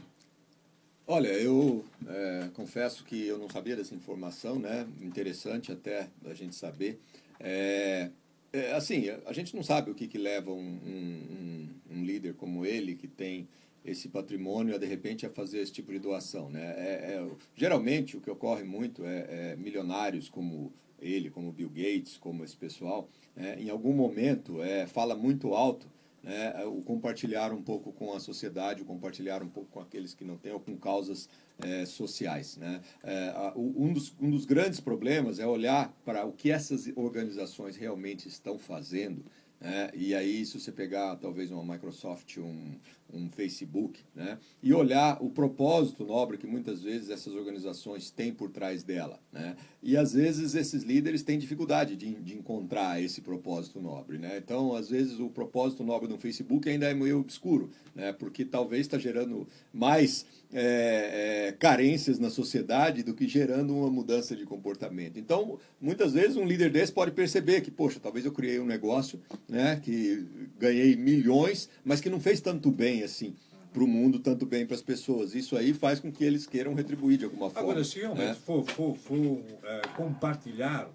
Olha, eu é, confesso que eu não sabia dessa informação, né? Interessante até a gente saber. É, é, assim, a gente não sabe o que, que leva um, um, um, líder como ele, que tem esse patrimônio, a de repente a fazer esse tipo de doação, né? É, é geralmente o que ocorre muito é, é milionários como ele, como Bill Gates, como esse pessoal, é, em algum momento é, fala muito alto né, o compartilhar um pouco com a sociedade, o compartilhar um pouco com aqueles que não têm, ou com causas é, sociais. Né? É, um, dos, um dos grandes problemas é olhar para o que essas organizações realmente estão fazendo né? E aí, se você pegar talvez uma Microsoft, um, um Facebook, né? e olhar o propósito nobre que muitas vezes essas organizações têm por trás dela. Né? E às vezes esses líderes têm dificuldade de, de encontrar esse propósito nobre. Né? Então, às vezes, o propósito nobre do Facebook ainda é meio obscuro, né? porque talvez está gerando mais é, é, carências na sociedade do que gerando uma mudança de comportamento. Então, muitas vezes, um líder desse pode perceber que, poxa, talvez eu criei um negócio né, que ganhei milhões, mas que não fez tanto bem assim para o mundo, tanto bem para as pessoas. Isso aí faz com que eles queiram retribuir de alguma forma.
Agora, se realmente né? for, for, for é, compartilhar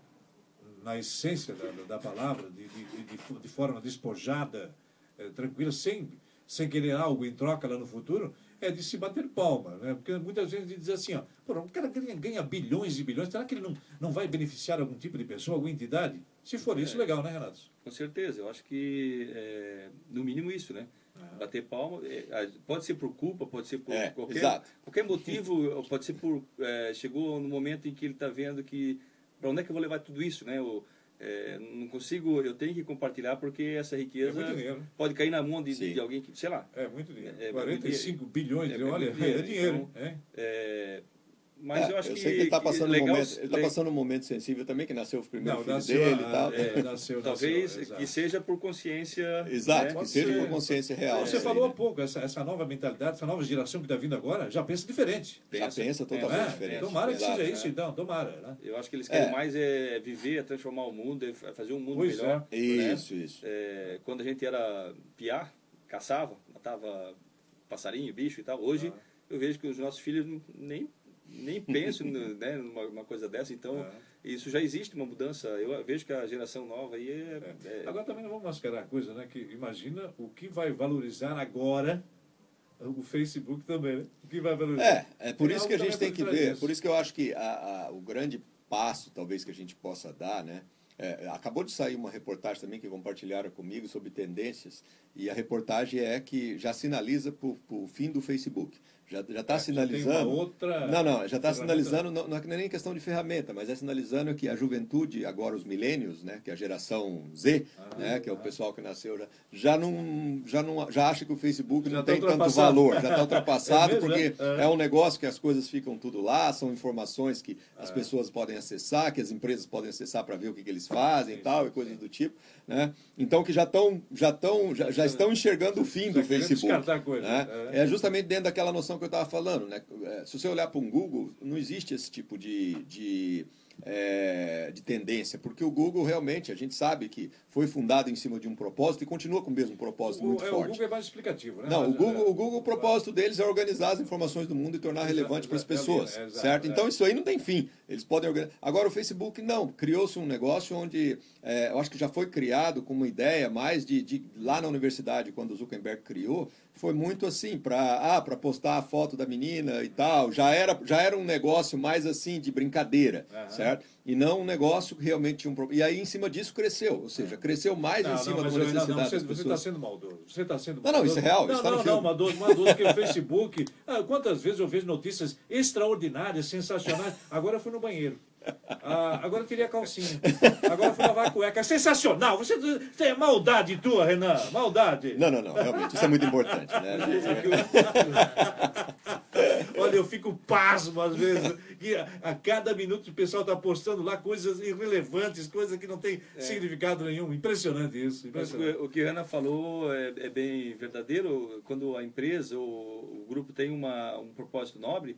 na essência da, da palavra, de, de, de, de forma despojada, é, tranquila, sem, sem querer algo em troca lá no futuro, é de se bater palma, né? Porque muitas vezes diz assim, ó, Pô, o cara ganha, ganha, bilhões e bilhões, será que ele não, não vai beneficiar algum tipo de pessoa, alguma entidade? Se for isso, é, legal, né, Renato?
Com certeza, eu acho que é, no mínimo isso, né? Bater palma, é, pode ser por culpa, pode ser por
é,
qualquer, qualquer motivo, <laughs> pode ser por. É, chegou no momento em que ele está vendo que. Para onde é que eu vou levar tudo isso, né? O, é, não consigo, eu tenho que compartilhar porque essa riqueza é pode cair na mão de, de, alguém que, sei lá.
É muito dinheiro. É, 45 bilhões, é, olha, dinheiro, é dinheiro. Então,
é, mas é, eu acho eu que, sei que ele está passando, um momento, ele tá passando um momento sensível também, que nasceu o primeiro não, filho nasceu, dele e tal.
É, nasceu, Talvez nasceu, que seja por consciência.
Exato, né? que seja por consciência real.
Você falou há pouco, essa, essa nova mentalidade, essa nova geração que está vindo agora, já pensa diferente.
Já pensa, pensa totalmente é, diferente.
Tomara que seja isso, então, tomara. Né?
Eu acho que eles querem é. mais é viver, é transformar o mundo, é fazer um mundo pois melhor.
É. Isso, né? isso.
quando a gente era piá, caçava, matava passarinho, bicho e tal, hoje ah. eu vejo que os nossos filhos nem nem penso né, <laughs> numa coisa dessa. Então, é. isso já existe uma mudança. Eu vejo que a geração nova aí é,
é. é... Agora também não vamos mascarar a coisa, né? Que imagina o que vai valorizar agora o Facebook também, né? O que vai valorizar.
É, é por isso que a gente tem que ver, isso. por isso que eu acho que a, a, o grande passo, talvez, que a gente possa dar, né? é, acabou de sair uma reportagem também que compartilharam comigo sobre tendências, e a reportagem é que já sinaliza para o fim do Facebook. Já está é, sinalizando.
outra
não, não, já está sinalizando, não, não, é nem questão de ferramenta, mas é sinalizando que a juventude, agora os milênios, né, que é a geração Z, ah, né, que é o pessoal que nasceu, já, já, não, já, não, já acha que o Facebook já não tá tem tanto valor, <laughs> já está ultrapassado, é porque é. é. um negócio que as coisas ficam tudo lá, são informações que as é. pessoas podem acessar, que as empresas podem acessar para ver o que, que eles fazem e tal, e coisas do tipo. Né? Então que já estão já tão, já, já estão enxergando o fim do Facebook. Né? é. é justamente dentro daquela noção que eu estava falando. Né? É, se você olhar para um Google, não existe esse tipo de, de é, de tendência, porque o Google realmente, a gente sabe que foi fundado em cima de um propósito e continua com o mesmo propósito o, muito
é,
forte.
O Google é mais explicativo, né?
Não, o Google, o Google, o propósito deles é organizar as informações do mundo e tornar relevante para as pessoas, é, certo? Então isso aí não tem fim. Eles podem organizar. Agora o Facebook não, criou-se um negócio onde é, eu acho que já foi criado com uma ideia mais de, de lá na universidade quando o Zuckerberg criou, foi muito assim para ah, para postar a foto da menina e tal. Já era já era um negócio mais assim de brincadeira, uhum. certo? E não um negócio que realmente tinha um problema. E aí em cima disso cresceu, ou seja, cresceu mais não, em cima
não,
da necessidade não,
você, Você está sendo maldoso. Você está sendo
maldoso. Não, não, isso é real.
Não,
isso tá
não, não, maldoso, maldoso, porque o Facebook. Ah, quantas vezes eu vejo notícias extraordinárias, sensacionais. Agora eu fui no banheiro. Ah, agora eu queria calcinha. Agora eu fui lavar a cueca. É sensacional. Você tem maldade tua, Renan. Maldade.
Não, não, não. Realmente. Isso é muito importante. Né?
Olha, eu fico pasmo às vezes. E a, a cada minuto o pessoal está postando lá coisas irrelevantes, coisas que não têm é. significado nenhum. Impressionante isso. Impressionante.
o que a Ana falou é, é, bem verdadeiro. Quando a empresa ou o grupo tem uma, um propósito nobre,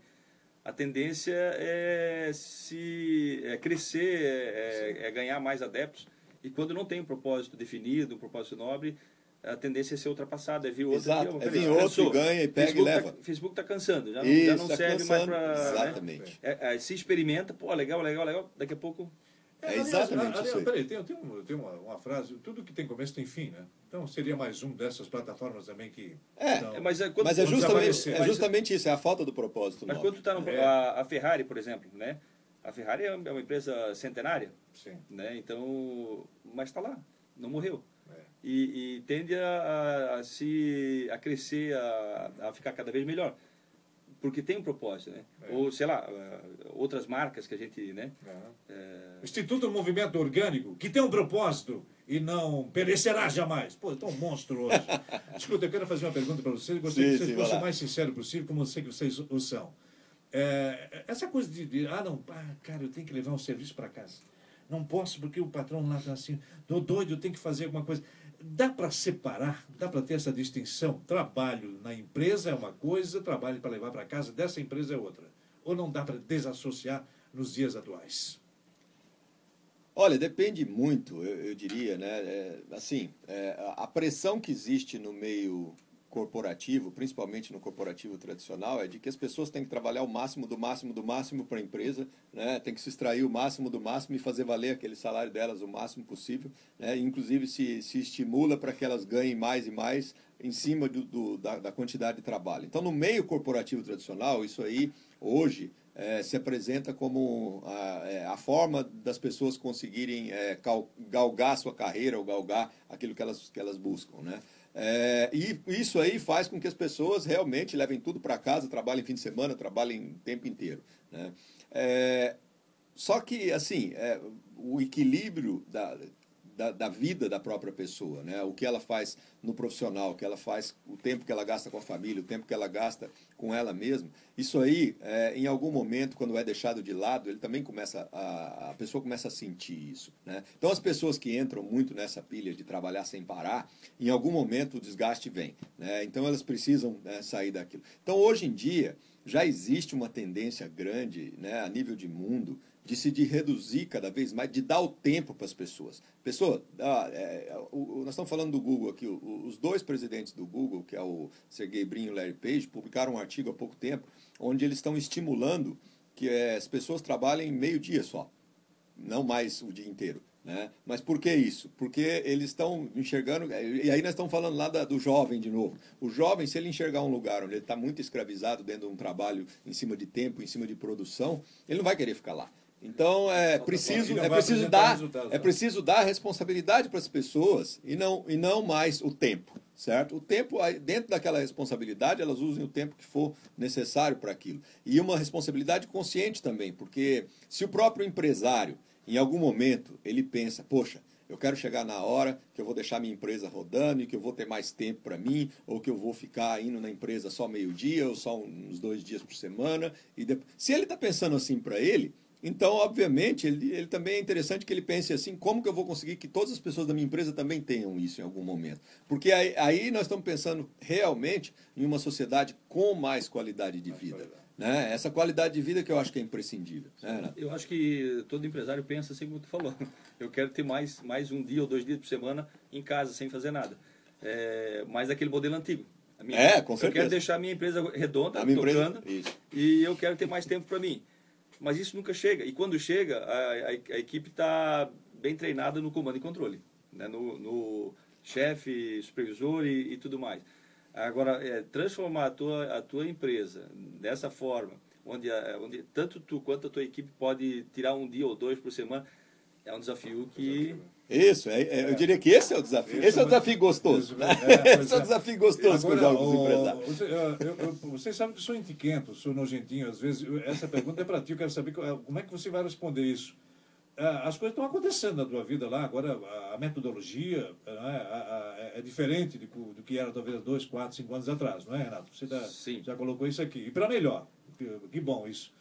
a tendência é se é crescer, é, é, ganhar mais adeptos. E quando não tem um propósito definido, um propósito nobre, a tendência é ser ultrapassada, é vir outro.
Exato, é vir outro, ganha e pega
Facebook
e leva.
Tá, Facebook está cansando, já não, Isso, já não
tá
serve
cansando,
mais para...
Exatamente.
Né? É, se experimenta, pô, legal, legal, legal, daqui a pouco...
É, exatamente aliás,
aliás, Peraí, tem, tem, uma, tem uma, uma, frase, tudo que tem começo tem fim, né? Então seria mais um dessas plataformas também que...
É, não, mas, é, quando, mas é, justamente, é justamente isso, é a falta do propósito.
Mas quando tu está é. a, a Ferrari, por exemplo, né? A Ferrari é uma empresa centenária,
Sim.
né? Então, mas está lá, não morreu e, e tende a, a, se a crescer, a, a ficar cada vez melhor porque tem um propósito, né? É. Ou, sei lá, outras marcas que a gente, né?
É... Instituto Movimento Orgânico, que tem um propósito e não perecerá jamais. Pô, é tão monstruoso. <laughs> Escuta, eu quero fazer uma pergunta para vocês. Gostaria que vocês fossem o mais sincero possível, como eu sei que vocês o são. É, essa coisa de, de, ah, não, ah, cara, eu tenho que levar um serviço para casa. Não posso porque o patrão lá está assim, tô doido, eu tenho que fazer alguma coisa dá para separar, dá para ter essa distinção? Trabalho na empresa é uma coisa, trabalho para levar para casa dessa empresa é outra. Ou não dá para desassociar nos dias atuais?
Olha, depende muito, eu, eu diria, né? É, assim, é, a pressão que existe no meio corporativo, principalmente no corporativo tradicional, é de que as pessoas têm que trabalhar o máximo do máximo do máximo para a empresa, né? tem que se extrair o máximo do máximo e fazer valer aquele salário delas o máximo possível. Né? Inclusive, se, se estimula para que elas ganhem mais e mais em cima do, do da, da, quantidade de trabalho. Então, no meio corporativo tradicional, isso aí, hoje, é, se apresenta como a, é, a, forma das pessoas conseguirem é, galgar a sua carreira ou galgar aquilo que elas, que elas buscam. Né? É, e isso aí faz com que as pessoas realmente levem tudo para casa, trabalhem fim de semana, trabalhem o tempo inteiro. Né? É, só que, assim, é, o equilíbrio da, da, da, vida da própria pessoa, né? O que ela faz no profissional, o que ela faz, o tempo que ela gasta com a família, o tempo que ela gasta com ela mesma. Isso aí, é, em algum momento, quando é deixado de lado, ele também começa a, a pessoa começa a sentir isso, né? Então, as pessoas que entram muito nessa pilha de trabalhar sem parar, em algum momento o desgaste vem, né? Então, elas precisam né, sair daquilo. Então, hoje em dia já existe uma tendência grande, né, a nível de mundo de se de reduzir cada vez mais, de dar o tempo para as pessoas. Pessoa, ah, é, o, nós estamos falando do Google aqui, o, os dois presidentes do Google, que é o Sergey Brin e o Larry Page, publicaram um artigo há pouco tempo, onde eles estão estimulando que é, as pessoas trabalhem meio dia só, não mais o dia inteiro. Né? Mas por que isso? Porque eles estão enxergando, e aí nós estamos falando lá da, do jovem de novo. O jovem, se ele enxergar um lugar onde ele está muito escravizado dentro de um trabalho em cima de tempo, em cima de produção, ele não vai querer ficar lá. Então é preciso, é preciso dar, é preciso dar responsabilidade para as pessoas e não, e não mais o tempo, certo? O tempo, dentro daquela responsabilidade, elas usem o tempo que for necessário para aquilo. E uma responsabilidade consciente também, porque se o próprio empresário, em algum momento, ele pensa, poxa, eu quero chegar na hora que eu vou deixar minha empresa rodando e que eu vou ter mais tempo para mim, ou que eu vou ficar indo na empresa só meio-dia ou só uns dois dias por semana. E depois... Se ele está pensando assim para ele, então, obviamente, ele, ele, também é interessante que ele pense assim: como que eu vou conseguir que todas as pessoas da minha empresa também tenham isso em algum momento? Porque aí, aí nós estamos pensando realmente em uma sociedade com mais qualidade de vida. Né? Essa qualidade de vida que eu acho que é imprescindível. Né,
eu acho que todo empresário pensa assim como tu falou. <laughs> Eu quero ter mais, mais um dia ou dois dias por semana em casa, sem fazer nada. É, mais aquele modelo antigo.
Minha, é, com certeza.
Eu quero deixar a minha empresa redonda, a minha tocando, empresa, e eu quero ter mais tempo para mim mas isso nunca chega. E quando chega, a, a, a equipe está bem treinada no comando e controle, né? no, no chefe, supervisor e, e, tudo mais. Agora, é, transformar a tua, a tua empresa dessa forma, onde, onde tanto tu quanto a tua equipe pode tirar um dia ou dois por semana, é um desafio que
isso, é, é, eu diria que esse é o desafio. Esse, esse é o desafio gostoso. É, esse é o desafio <laughs> gostoso Agora, que eu jogo com os empresários.
Você, eu, eu, vocês sabem que eu sou entiquento, sou nojentinho. Às vezes, eu, essa pergunta é para ti, eu quero saber como é que você vai responder isso. As coisas estão acontecendo na tua vida lá, agora a metodologia é diferente do, do que era talvez dois, quatro, cinco anos atrás, não é, Renato? Você tá, já colocou isso aqui. E para melhor. Que, que bom isso.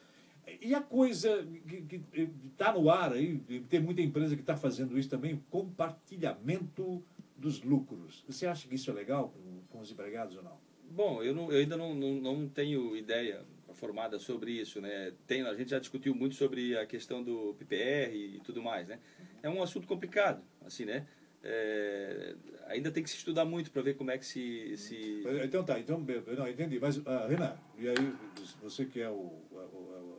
E a coisa que está no ar aí, tem muita empresa que está fazendo isso também, compartilhamento dos lucros. Você acha que isso é legal com, os empregados ou não?
Bom, eu, não, eu ainda não, não, não, tenho ideia formada sobre isso, né? Tem, a gente já discutiu muito sobre a questão do PPR e tudo mais, né? É um assunto complicado, assim, né? É, ainda tem que se estudar muito para ver como é que se, se...
Então tá, então, não, entendi. Mas, uh, Renan, e aí você que é o, o,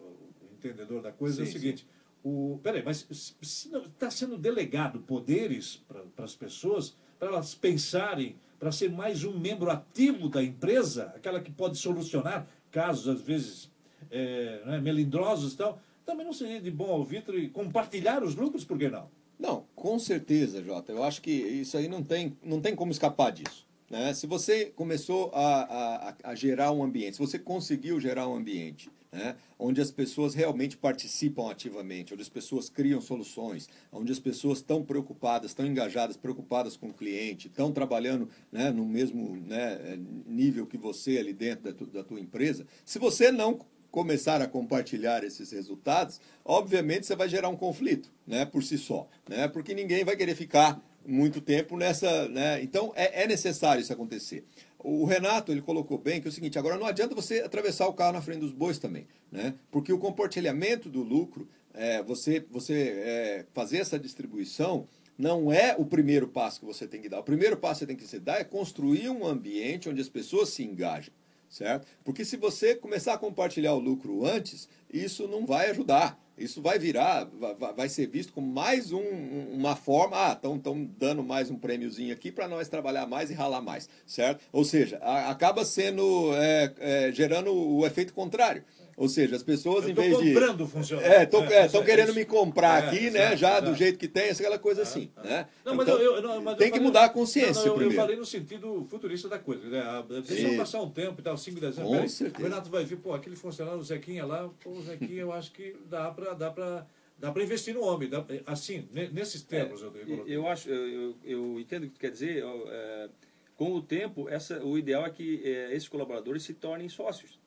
entendedor da coisa, sim, é o seguinte. O, peraí, mas se está sendo delegado poderes para as pessoas, para elas pensarem, para ser mais um membro ativo da empresa, aquela que pode solucionar casos, às vezes, é, né, melindrosos e tal, também não seria de bom alvitre compartilhar os lucros, por que não?
Não, com certeza, Jota. Eu acho que isso aí não tem, não tem como escapar disso. Né? Se você começou a, a, a gerar um ambiente, se você conseguiu gerar um ambiente né? onde as pessoas realmente participam ativamente, onde as pessoas criam soluções, onde as pessoas estão preocupadas, estão engajadas, preocupadas com o cliente, estão trabalhando né, no mesmo né, nível que você ali dentro da, tu, da tua empresa. Se você não começar a compartilhar esses resultados, obviamente você vai gerar um conflito, né, por si só, né, porque ninguém vai querer ficar muito tempo nessa, né, então é, é necessário isso acontecer. O Renato ele colocou bem que é o seguinte: agora não adianta você atravessar o carro na frente dos bois também, né? Porque o compartilhamento do lucro, é, você, você é, fazer essa distribuição não é o primeiro passo que você tem que dar. O primeiro passo que você tem que dar é construir um ambiente onde as pessoas se engajam, certo? Porque se você começar a compartilhar o lucro antes, isso não vai ajudar. Isso vai virar, vai, ser visto como mais um, uma forma, ah, estão dando mais um prêmiozinho aqui para nós trabalhar mais e ralar mais, certo? Ou seja, a, acaba sendo, é, é, gerando o efeito contrário. Ou seja, as pessoas, em vez de.
comprando funcionário.
É, estão é, é, querendo me comprar é, aqui, né? Já do jeito que tem, aquela coisa é, assim. Né? Não, então, eu, não, mas tem que mudar a consciência. Não,
eu, eu, falei no sentido futurista da coisa. Né? Deixa eu passar um tempo e tal, 5, 10 anos. Com certeza. O Renato vai vir, pô, aquele funcionário, o Zequinha lá, pô, o Zequinha, eu acho que dá para. Dá pra, Dá para investir no homem, dá, assim, nesses termos.
É, eu, eu, acho, eu, eu, entendo o que tu quer dizer. É, com o tempo, essa, o ideal é que é, esses colaboradores se tornem sócios.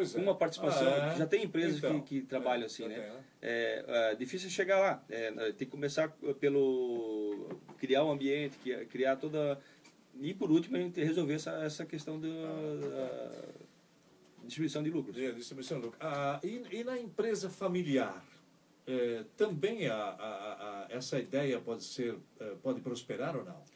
É. Uma participação. Ah, é? Já tem empresas então, que, que, trabalham assim, né? É, é, difícil chegar lá. É, tem que começar pelo criar um ambiente, criar toda. E por último, a gente resolver essa, essa questão da, distribuição de lucros.
É, distribuição de lucros. Ah, e, e, na empresa familiar? Também a, a, a, essa ideia pode ser pode prosperar ou não?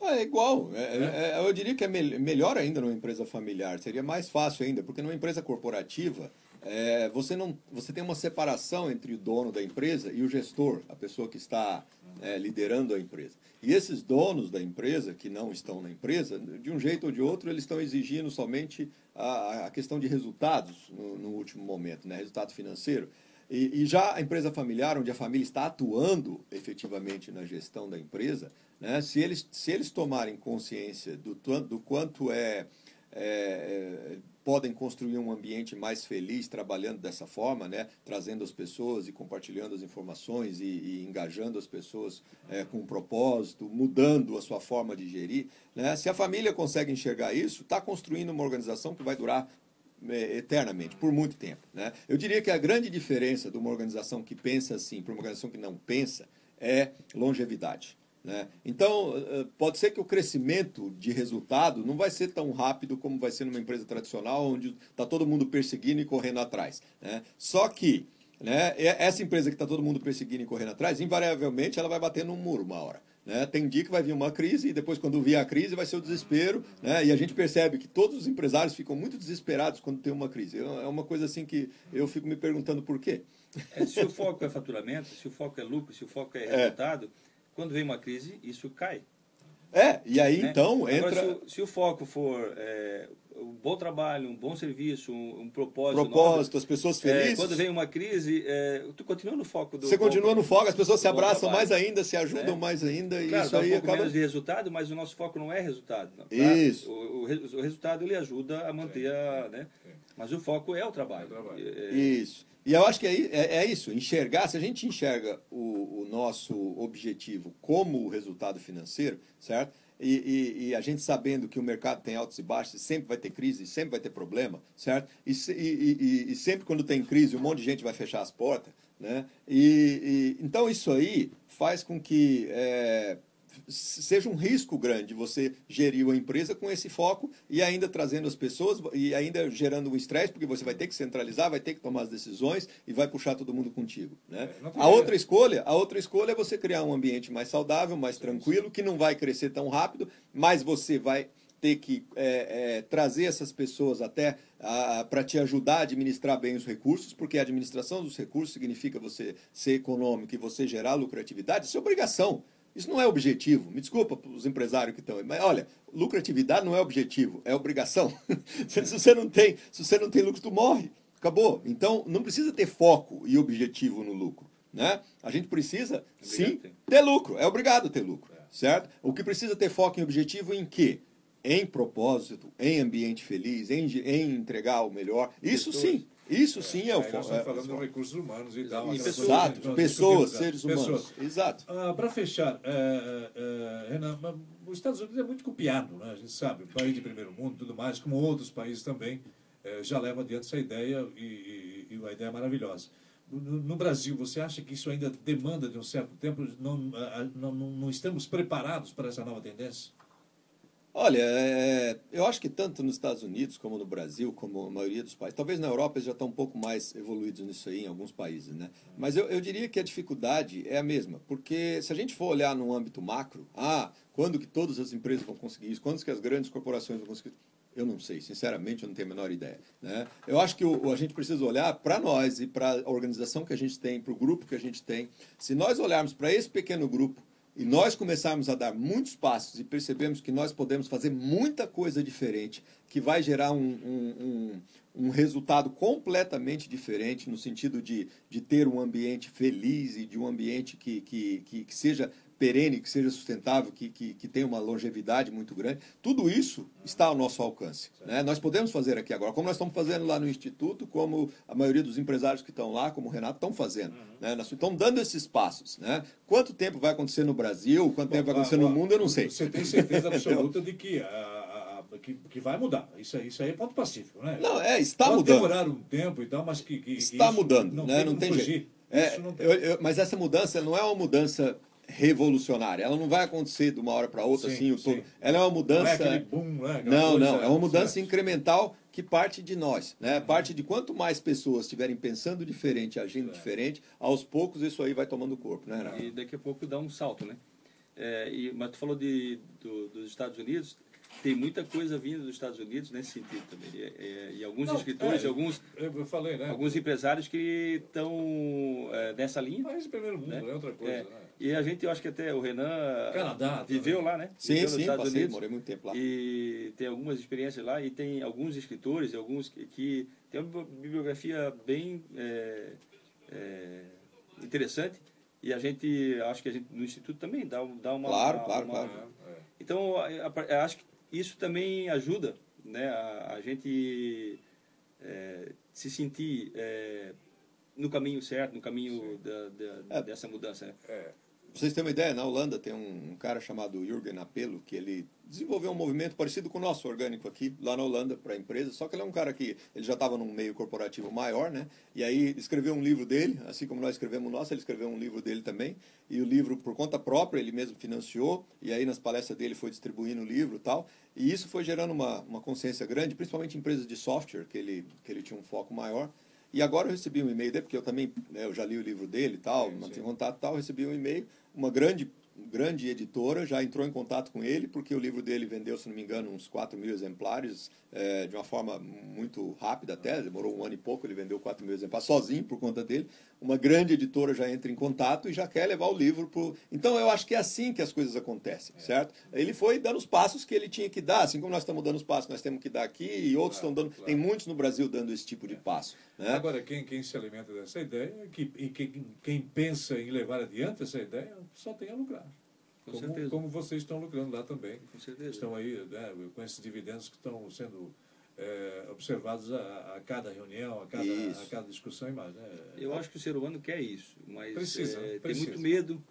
É igual. É, é, é, eu diria que é me melhor ainda numa empresa familiar. Seria mais fácil ainda, porque numa empresa corporativa, é, você, não, você tem uma separação entre o dono da empresa e o gestor, a pessoa que está é, liderando a empresa. E esses donos da empresa, que não estão na empresa, de um jeito ou de outro, eles estão exigindo somente a, a questão de resultados no, no último momento, né? resultado financeiro. E, e, já a empresa familiar, onde a família está atuando efetivamente na gestão da empresa, né, se, eles, se eles tomarem consciência do, do quanto é, é, podem construir um ambiente mais feliz trabalhando dessa forma, né, trazendo as pessoas e compartilhando as informações e, e engajando as pessoas é, com um propósito, mudando a sua forma de gerir. Né, se a família consegue enxergar isso, está construindo uma organização que vai durar é, eternamente, por muito tempo. Né? Eu diria que a grande diferença de uma organização que pensa assim para uma organização que não pensa é longevidade. Né? Então, eh, pode ser que o crescimento de resultado não vai ser tão rápido como vai ser numa empresa tradicional, onde está todo mundo perseguindo e correndo atrás. Né? Só que né, essa empresa que está todo mundo perseguindo e correndo atrás, invariavelmente ela vai bater num muro uma hora. Né? Tem dia que vai vir uma crise e depois, quando vier a crise, vai ser o desespero. Né? E a gente percebe que todos os empresários ficam muito desesperados quando tem uma crise. É uma coisa assim que eu fico me perguntando por quê.
É, se o foco é faturamento, se o foco é lucro, se o foco é, é. resultado, é quando vem uma crise, isso cai.
É, e aí né? então entra. Agora,
se, o, se, o, foco for é, um bom trabalho, um bom serviço, um, um propósito.
Propósito, novo, as pessoas é, felizes.
É, quando vem uma crise, é, tu continua no foco do.
Você continua no foco, as pessoas se abraçam mais ainda, se ajudam né? mais ainda. E
claro,
isso aí
um
acaba.
menos de resultado, mas o nosso foco não é resultado. Tá?
Isso.
O, o, o, resultado ele ajuda a manter a. Né? Mas o foco é o trabalho. É o trabalho.
É, isso. E eu acho que é, é, é, isso, enxergar, se a gente enxerga o, o nosso objetivo como o resultado financeiro, certo? E, e, e, a gente sabendo que o mercado tem altos e baixos, sempre vai ter crise, sempre vai ter problema, certo? E, e, sempre quando tem crise, um monte de gente vai fechar as portas, né? E, então isso aí faz com que é, seja um risco grande você gerir uma empresa com esse foco e ainda trazendo as pessoas e ainda gerando um estresse, porque você vai ter que centralizar, vai ter que tomar as decisões e vai puxar todo mundo contigo. Né? É, a outra escolha, a outra escolha é você criar um ambiente mais saudável, mais tranquilo, que não vai crescer tão rápido, mas você vai ter que é, é, trazer essas pessoas até para te ajudar a administrar bem os recursos, porque a administração dos recursos significa você ser econômico e você gerar lucratividade, isso é obrigação. Isso não é objetivo. Me desculpa os empresários que estão aí, mas olha, lucratividade não é objetivo, é obrigação. <laughs> se você não tem, se você não tem lucro, tu morre. Acabou. Então, não precisa ter foco e objetivo no lucro, né? A gente precisa sim ter lucro. É obrigado a ter lucro, é. certo? O que precisa ter foco e objetivo em quê? Em propósito, em ambiente feliz, em, em entregar o melhor. Isso sim. Isso sim é o foco.
Nós estamos falando de recursos humanos e tal.
pessoas, Exato, pessoas, seres humanos. Pessoas. Exato.
Ah, Para fechar, é, é, Renan, os Estados Unidos é muito copiado, né? a gente sabe, um país de primeiro mundo e tudo mais, como outros países também, é, já leva adiante essa ideia e, e, e uma ideia maravilhosa. No, no, Brasil, você acha que isso ainda demanda de um certo tempo? Não, não, não, não estamos preparados para essa nova tendência?
Olha, é, eu acho que tanto nos Estados Unidos como no Brasil, como a maioria dos países, talvez na Europa eles já estão um pouco mais evoluídos nisso aí, em alguns países, né? Mas eu, eu diria que a dificuldade é a mesma, porque se a gente for olhar no âmbito macro, ah, quando que todas as empresas vão conseguir isso, quando que as grandes corporações vão conseguir eu não sei, sinceramente, eu não tenho a menor ideia. Né? Eu acho que o, a gente precisa olhar para nós e para a organização que a gente tem, para o grupo que a gente tem. Se nós olharmos para esse pequeno grupo e nós começarmos a dar muitos passos e percebemos que nós podemos fazer muita coisa diferente, que vai gerar um, um, um, um resultado completamente diferente, no sentido de, de ter um ambiente feliz e de um ambiente que, que, que, que seja perene, que seja sustentável, que, que, que tenha uma longevidade muito grande, tudo isso está ao nosso alcance. Né? Nós podemos fazer aqui agora, como nós estamos fazendo lá no Instituto, como a maioria dos empresários que estão lá, como o Renato, estão fazendo. Uhum. Né? Nós estamos dando esses passos. Né? Quanto tempo vai acontecer no Brasil, quanto tempo vai acontecer no mundo, eu não sei.
Você tem certeza <laughs> absoluta de que a, que, que, vai mudar. Isso, isso aí é ponto pacífico, né?
Não, é, está
Pode
mudando.
demorar um tempo e tal, mas que. que
está mudando, não né? Tem não tem fugir. jeito. É, eu, eu, mas essa mudança não é uma mudança revolucionária. Ela não vai acontecer de uma hora para outra sim, assim, o todo. Ela é uma mudança. Não, é
boom, né?
não, não, é uma mudança certo. incremental que parte de nós, né? Uhum. Parte de quanto mais pessoas estiverem pensando diferente, agindo é. diferente, aos poucos isso aí vai tomando corpo, né?
E daqui a pouco dá um salto, né? É, e, mas tu falou de, do, dos Estados Unidos, tem muita coisa vindo dos Estados Unidos nesse sentido também. E, e, e alguns Não, escritores, é, alguns,
eu falei, né?
alguns empresários que estão é, nessa linha.
Mas primeiro mundo, né? é outra coisa. É, né?
E a gente, eu acho que até o Renan
Canadá,
viveu também. lá, né?
Sim,
viveu
sim,
Estados
passei,
Unidos,
morei muito tempo lá.
E tem algumas experiências lá e tem alguns escritores, alguns que, que tem uma bibliografia bem é, é, interessante. E a gente, acho que a gente no Instituto também dá, dá uma.
Claro,
uma,
claro,
uma,
claro.
Então, eu acho que isso também ajuda né, a, a gente é, se sentir é, no caminho certo, no caminho da, da,
É.
dessa mudança. Né?
Pra vocês terem uma ideia, na Holanda tem um, um cara chamado Jürgen Apelo, que ele desenvolveu um movimento parecido com o nosso orgânico aqui, lá na Holanda, para empresas, só que ele é um cara que ele já estava num meio corporativo maior, né? E aí escreveu um livro dele, assim como nós escrevemos o nosso, ele escreveu um livro dele também, e o livro por conta própria, ele mesmo financiou, e aí nas palestras dele foi distribuindo o livro e tal, e isso foi gerando uma, uma consciência grande, principalmente em empresas de software, que ele, que ele tinha um foco maior, e agora eu recebi um e-mail dele, porque eu também, né, eu já li o livro dele e tal,
Sim,
mantive contato e tal, recebi um e-mail, uma grande grande editora já entrou em contato com ele, porque o livro dele vendeu, se não me engano, uns 4 mil exemplares, é, de uma forma muito rápida até, demorou um ano e pouco, ele vendeu 4 mil exemplares sozinho por conta dele. Uma grande editora já entra em contato e já quer levar o livro para Então eu acho que é assim que as coisas acontecem, certo? Ele foi dando os passos que ele tinha que dar, assim como nós estamos dando os passos, nós temos que dar aqui, e outros
Claro,
estão dando.
claro.
Tem muitos no Brasil dando esse tipo de passo. Né?
Agora, quem, quem se alimenta dessa ideia, que, e quem, quem pensa em levar adiante essa ideia, só tem a lucrar.
Com
como,
certeza.
como vocês estão lucrando lá também.
Com certeza.
Estão aí né, com esses dividendos que estão sendo é, observados a, a cada reunião, a cada,
Isso.
a cada discussão e mais. Né?
Eu acho que o ser humano quer isso, mas
Precisa,
é, tem
precisa.
muito medo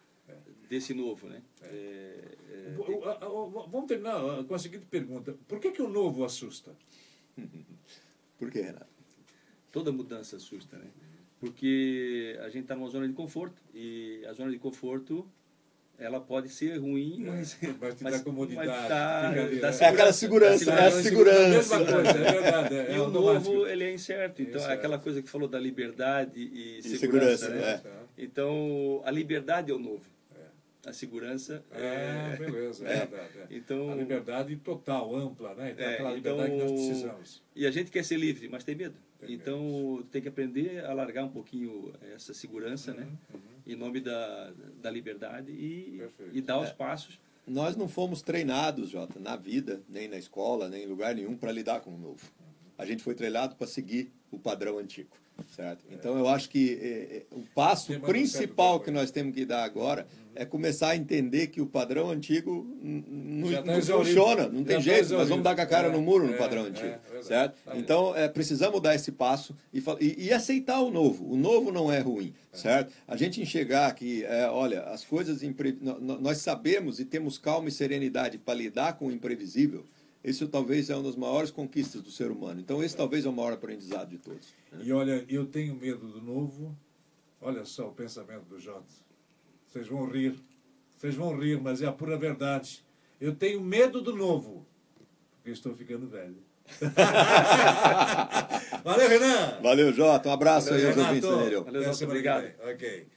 desse novo, né? É, é,
Vamos terminar ah, com a seguinte pergunta: por que, que o novo assusta? <laughs>
Por quê, Renato?
toda mudança assusta, né? Porque a gente está numa zona de conforto e a zona de conforto ela pode ser ruim, mas <laughs>
Mas te
mas-
dá comodidade,
mas dá-
fica-
dá
É aquela segurança,
dá
é a
A
segurança.
mesma coisa, é verdade. É,
E o novo ele é incerto, então
Incerto.
aquela coisa que falou da liberdade e,
segurança,
segurança, né?
né?
Tá.
Então a liberdade é o novo, a segurança
É,
é,
beleza, é, verdade. é.
Então-
a liberdade total, ampla, né? Então,
É,
aquela
então-
liberdade que nós precisamos.
E a gente quer ser livre, mas tem medo.
Tem
então tem que aprender a largar um pouquinho essa segurança, né?
Uhum,
Em nome da, da liberdade e,
Perfeito.
e dar os passos.
Nós não fomos treinados, Jota, na vida, nem na escola, nem em lugar nenhum, para lidar com o novo. A gente foi treinado para seguir o padrão antigo, certo? Então eu acho que eh, eh, o passo
um
principal que nós temos que dar agora é começar a entender que o padrão antigo n- n-
Já tá
não funciona, não
Já
tem
tá
jeito, nós
exaurido.
vamos dar com a cara
É,
no muro no
é,
padrão
é,
antigo,
verdade.
certo?
Tá.
Então é, precisamos dar esse passo e, e, e aceitar o novo. O novo não é ruim, certo? A gente enxergar que, é, olha, as coisas impre... no- no- nós sabemos e temos calma e serenidade para lidar com o imprevisível. Isso talvez é uma das maiores conquistas do ser humano. Então esse talvez é o maior aprendizado de todos.
E olha, eu tenho medo do novo. Olha só o pensamento do Jota. Vocês vão rir. Vocês vão rir, mas é a pura verdade. Eu tenho medo do novo, porque estou ficando velho. <laughs> Valeu, Renan!
Valeu, Jota. Um abraço aí aos ouvintes.
Valeu, Jota, obrigado.
Ok.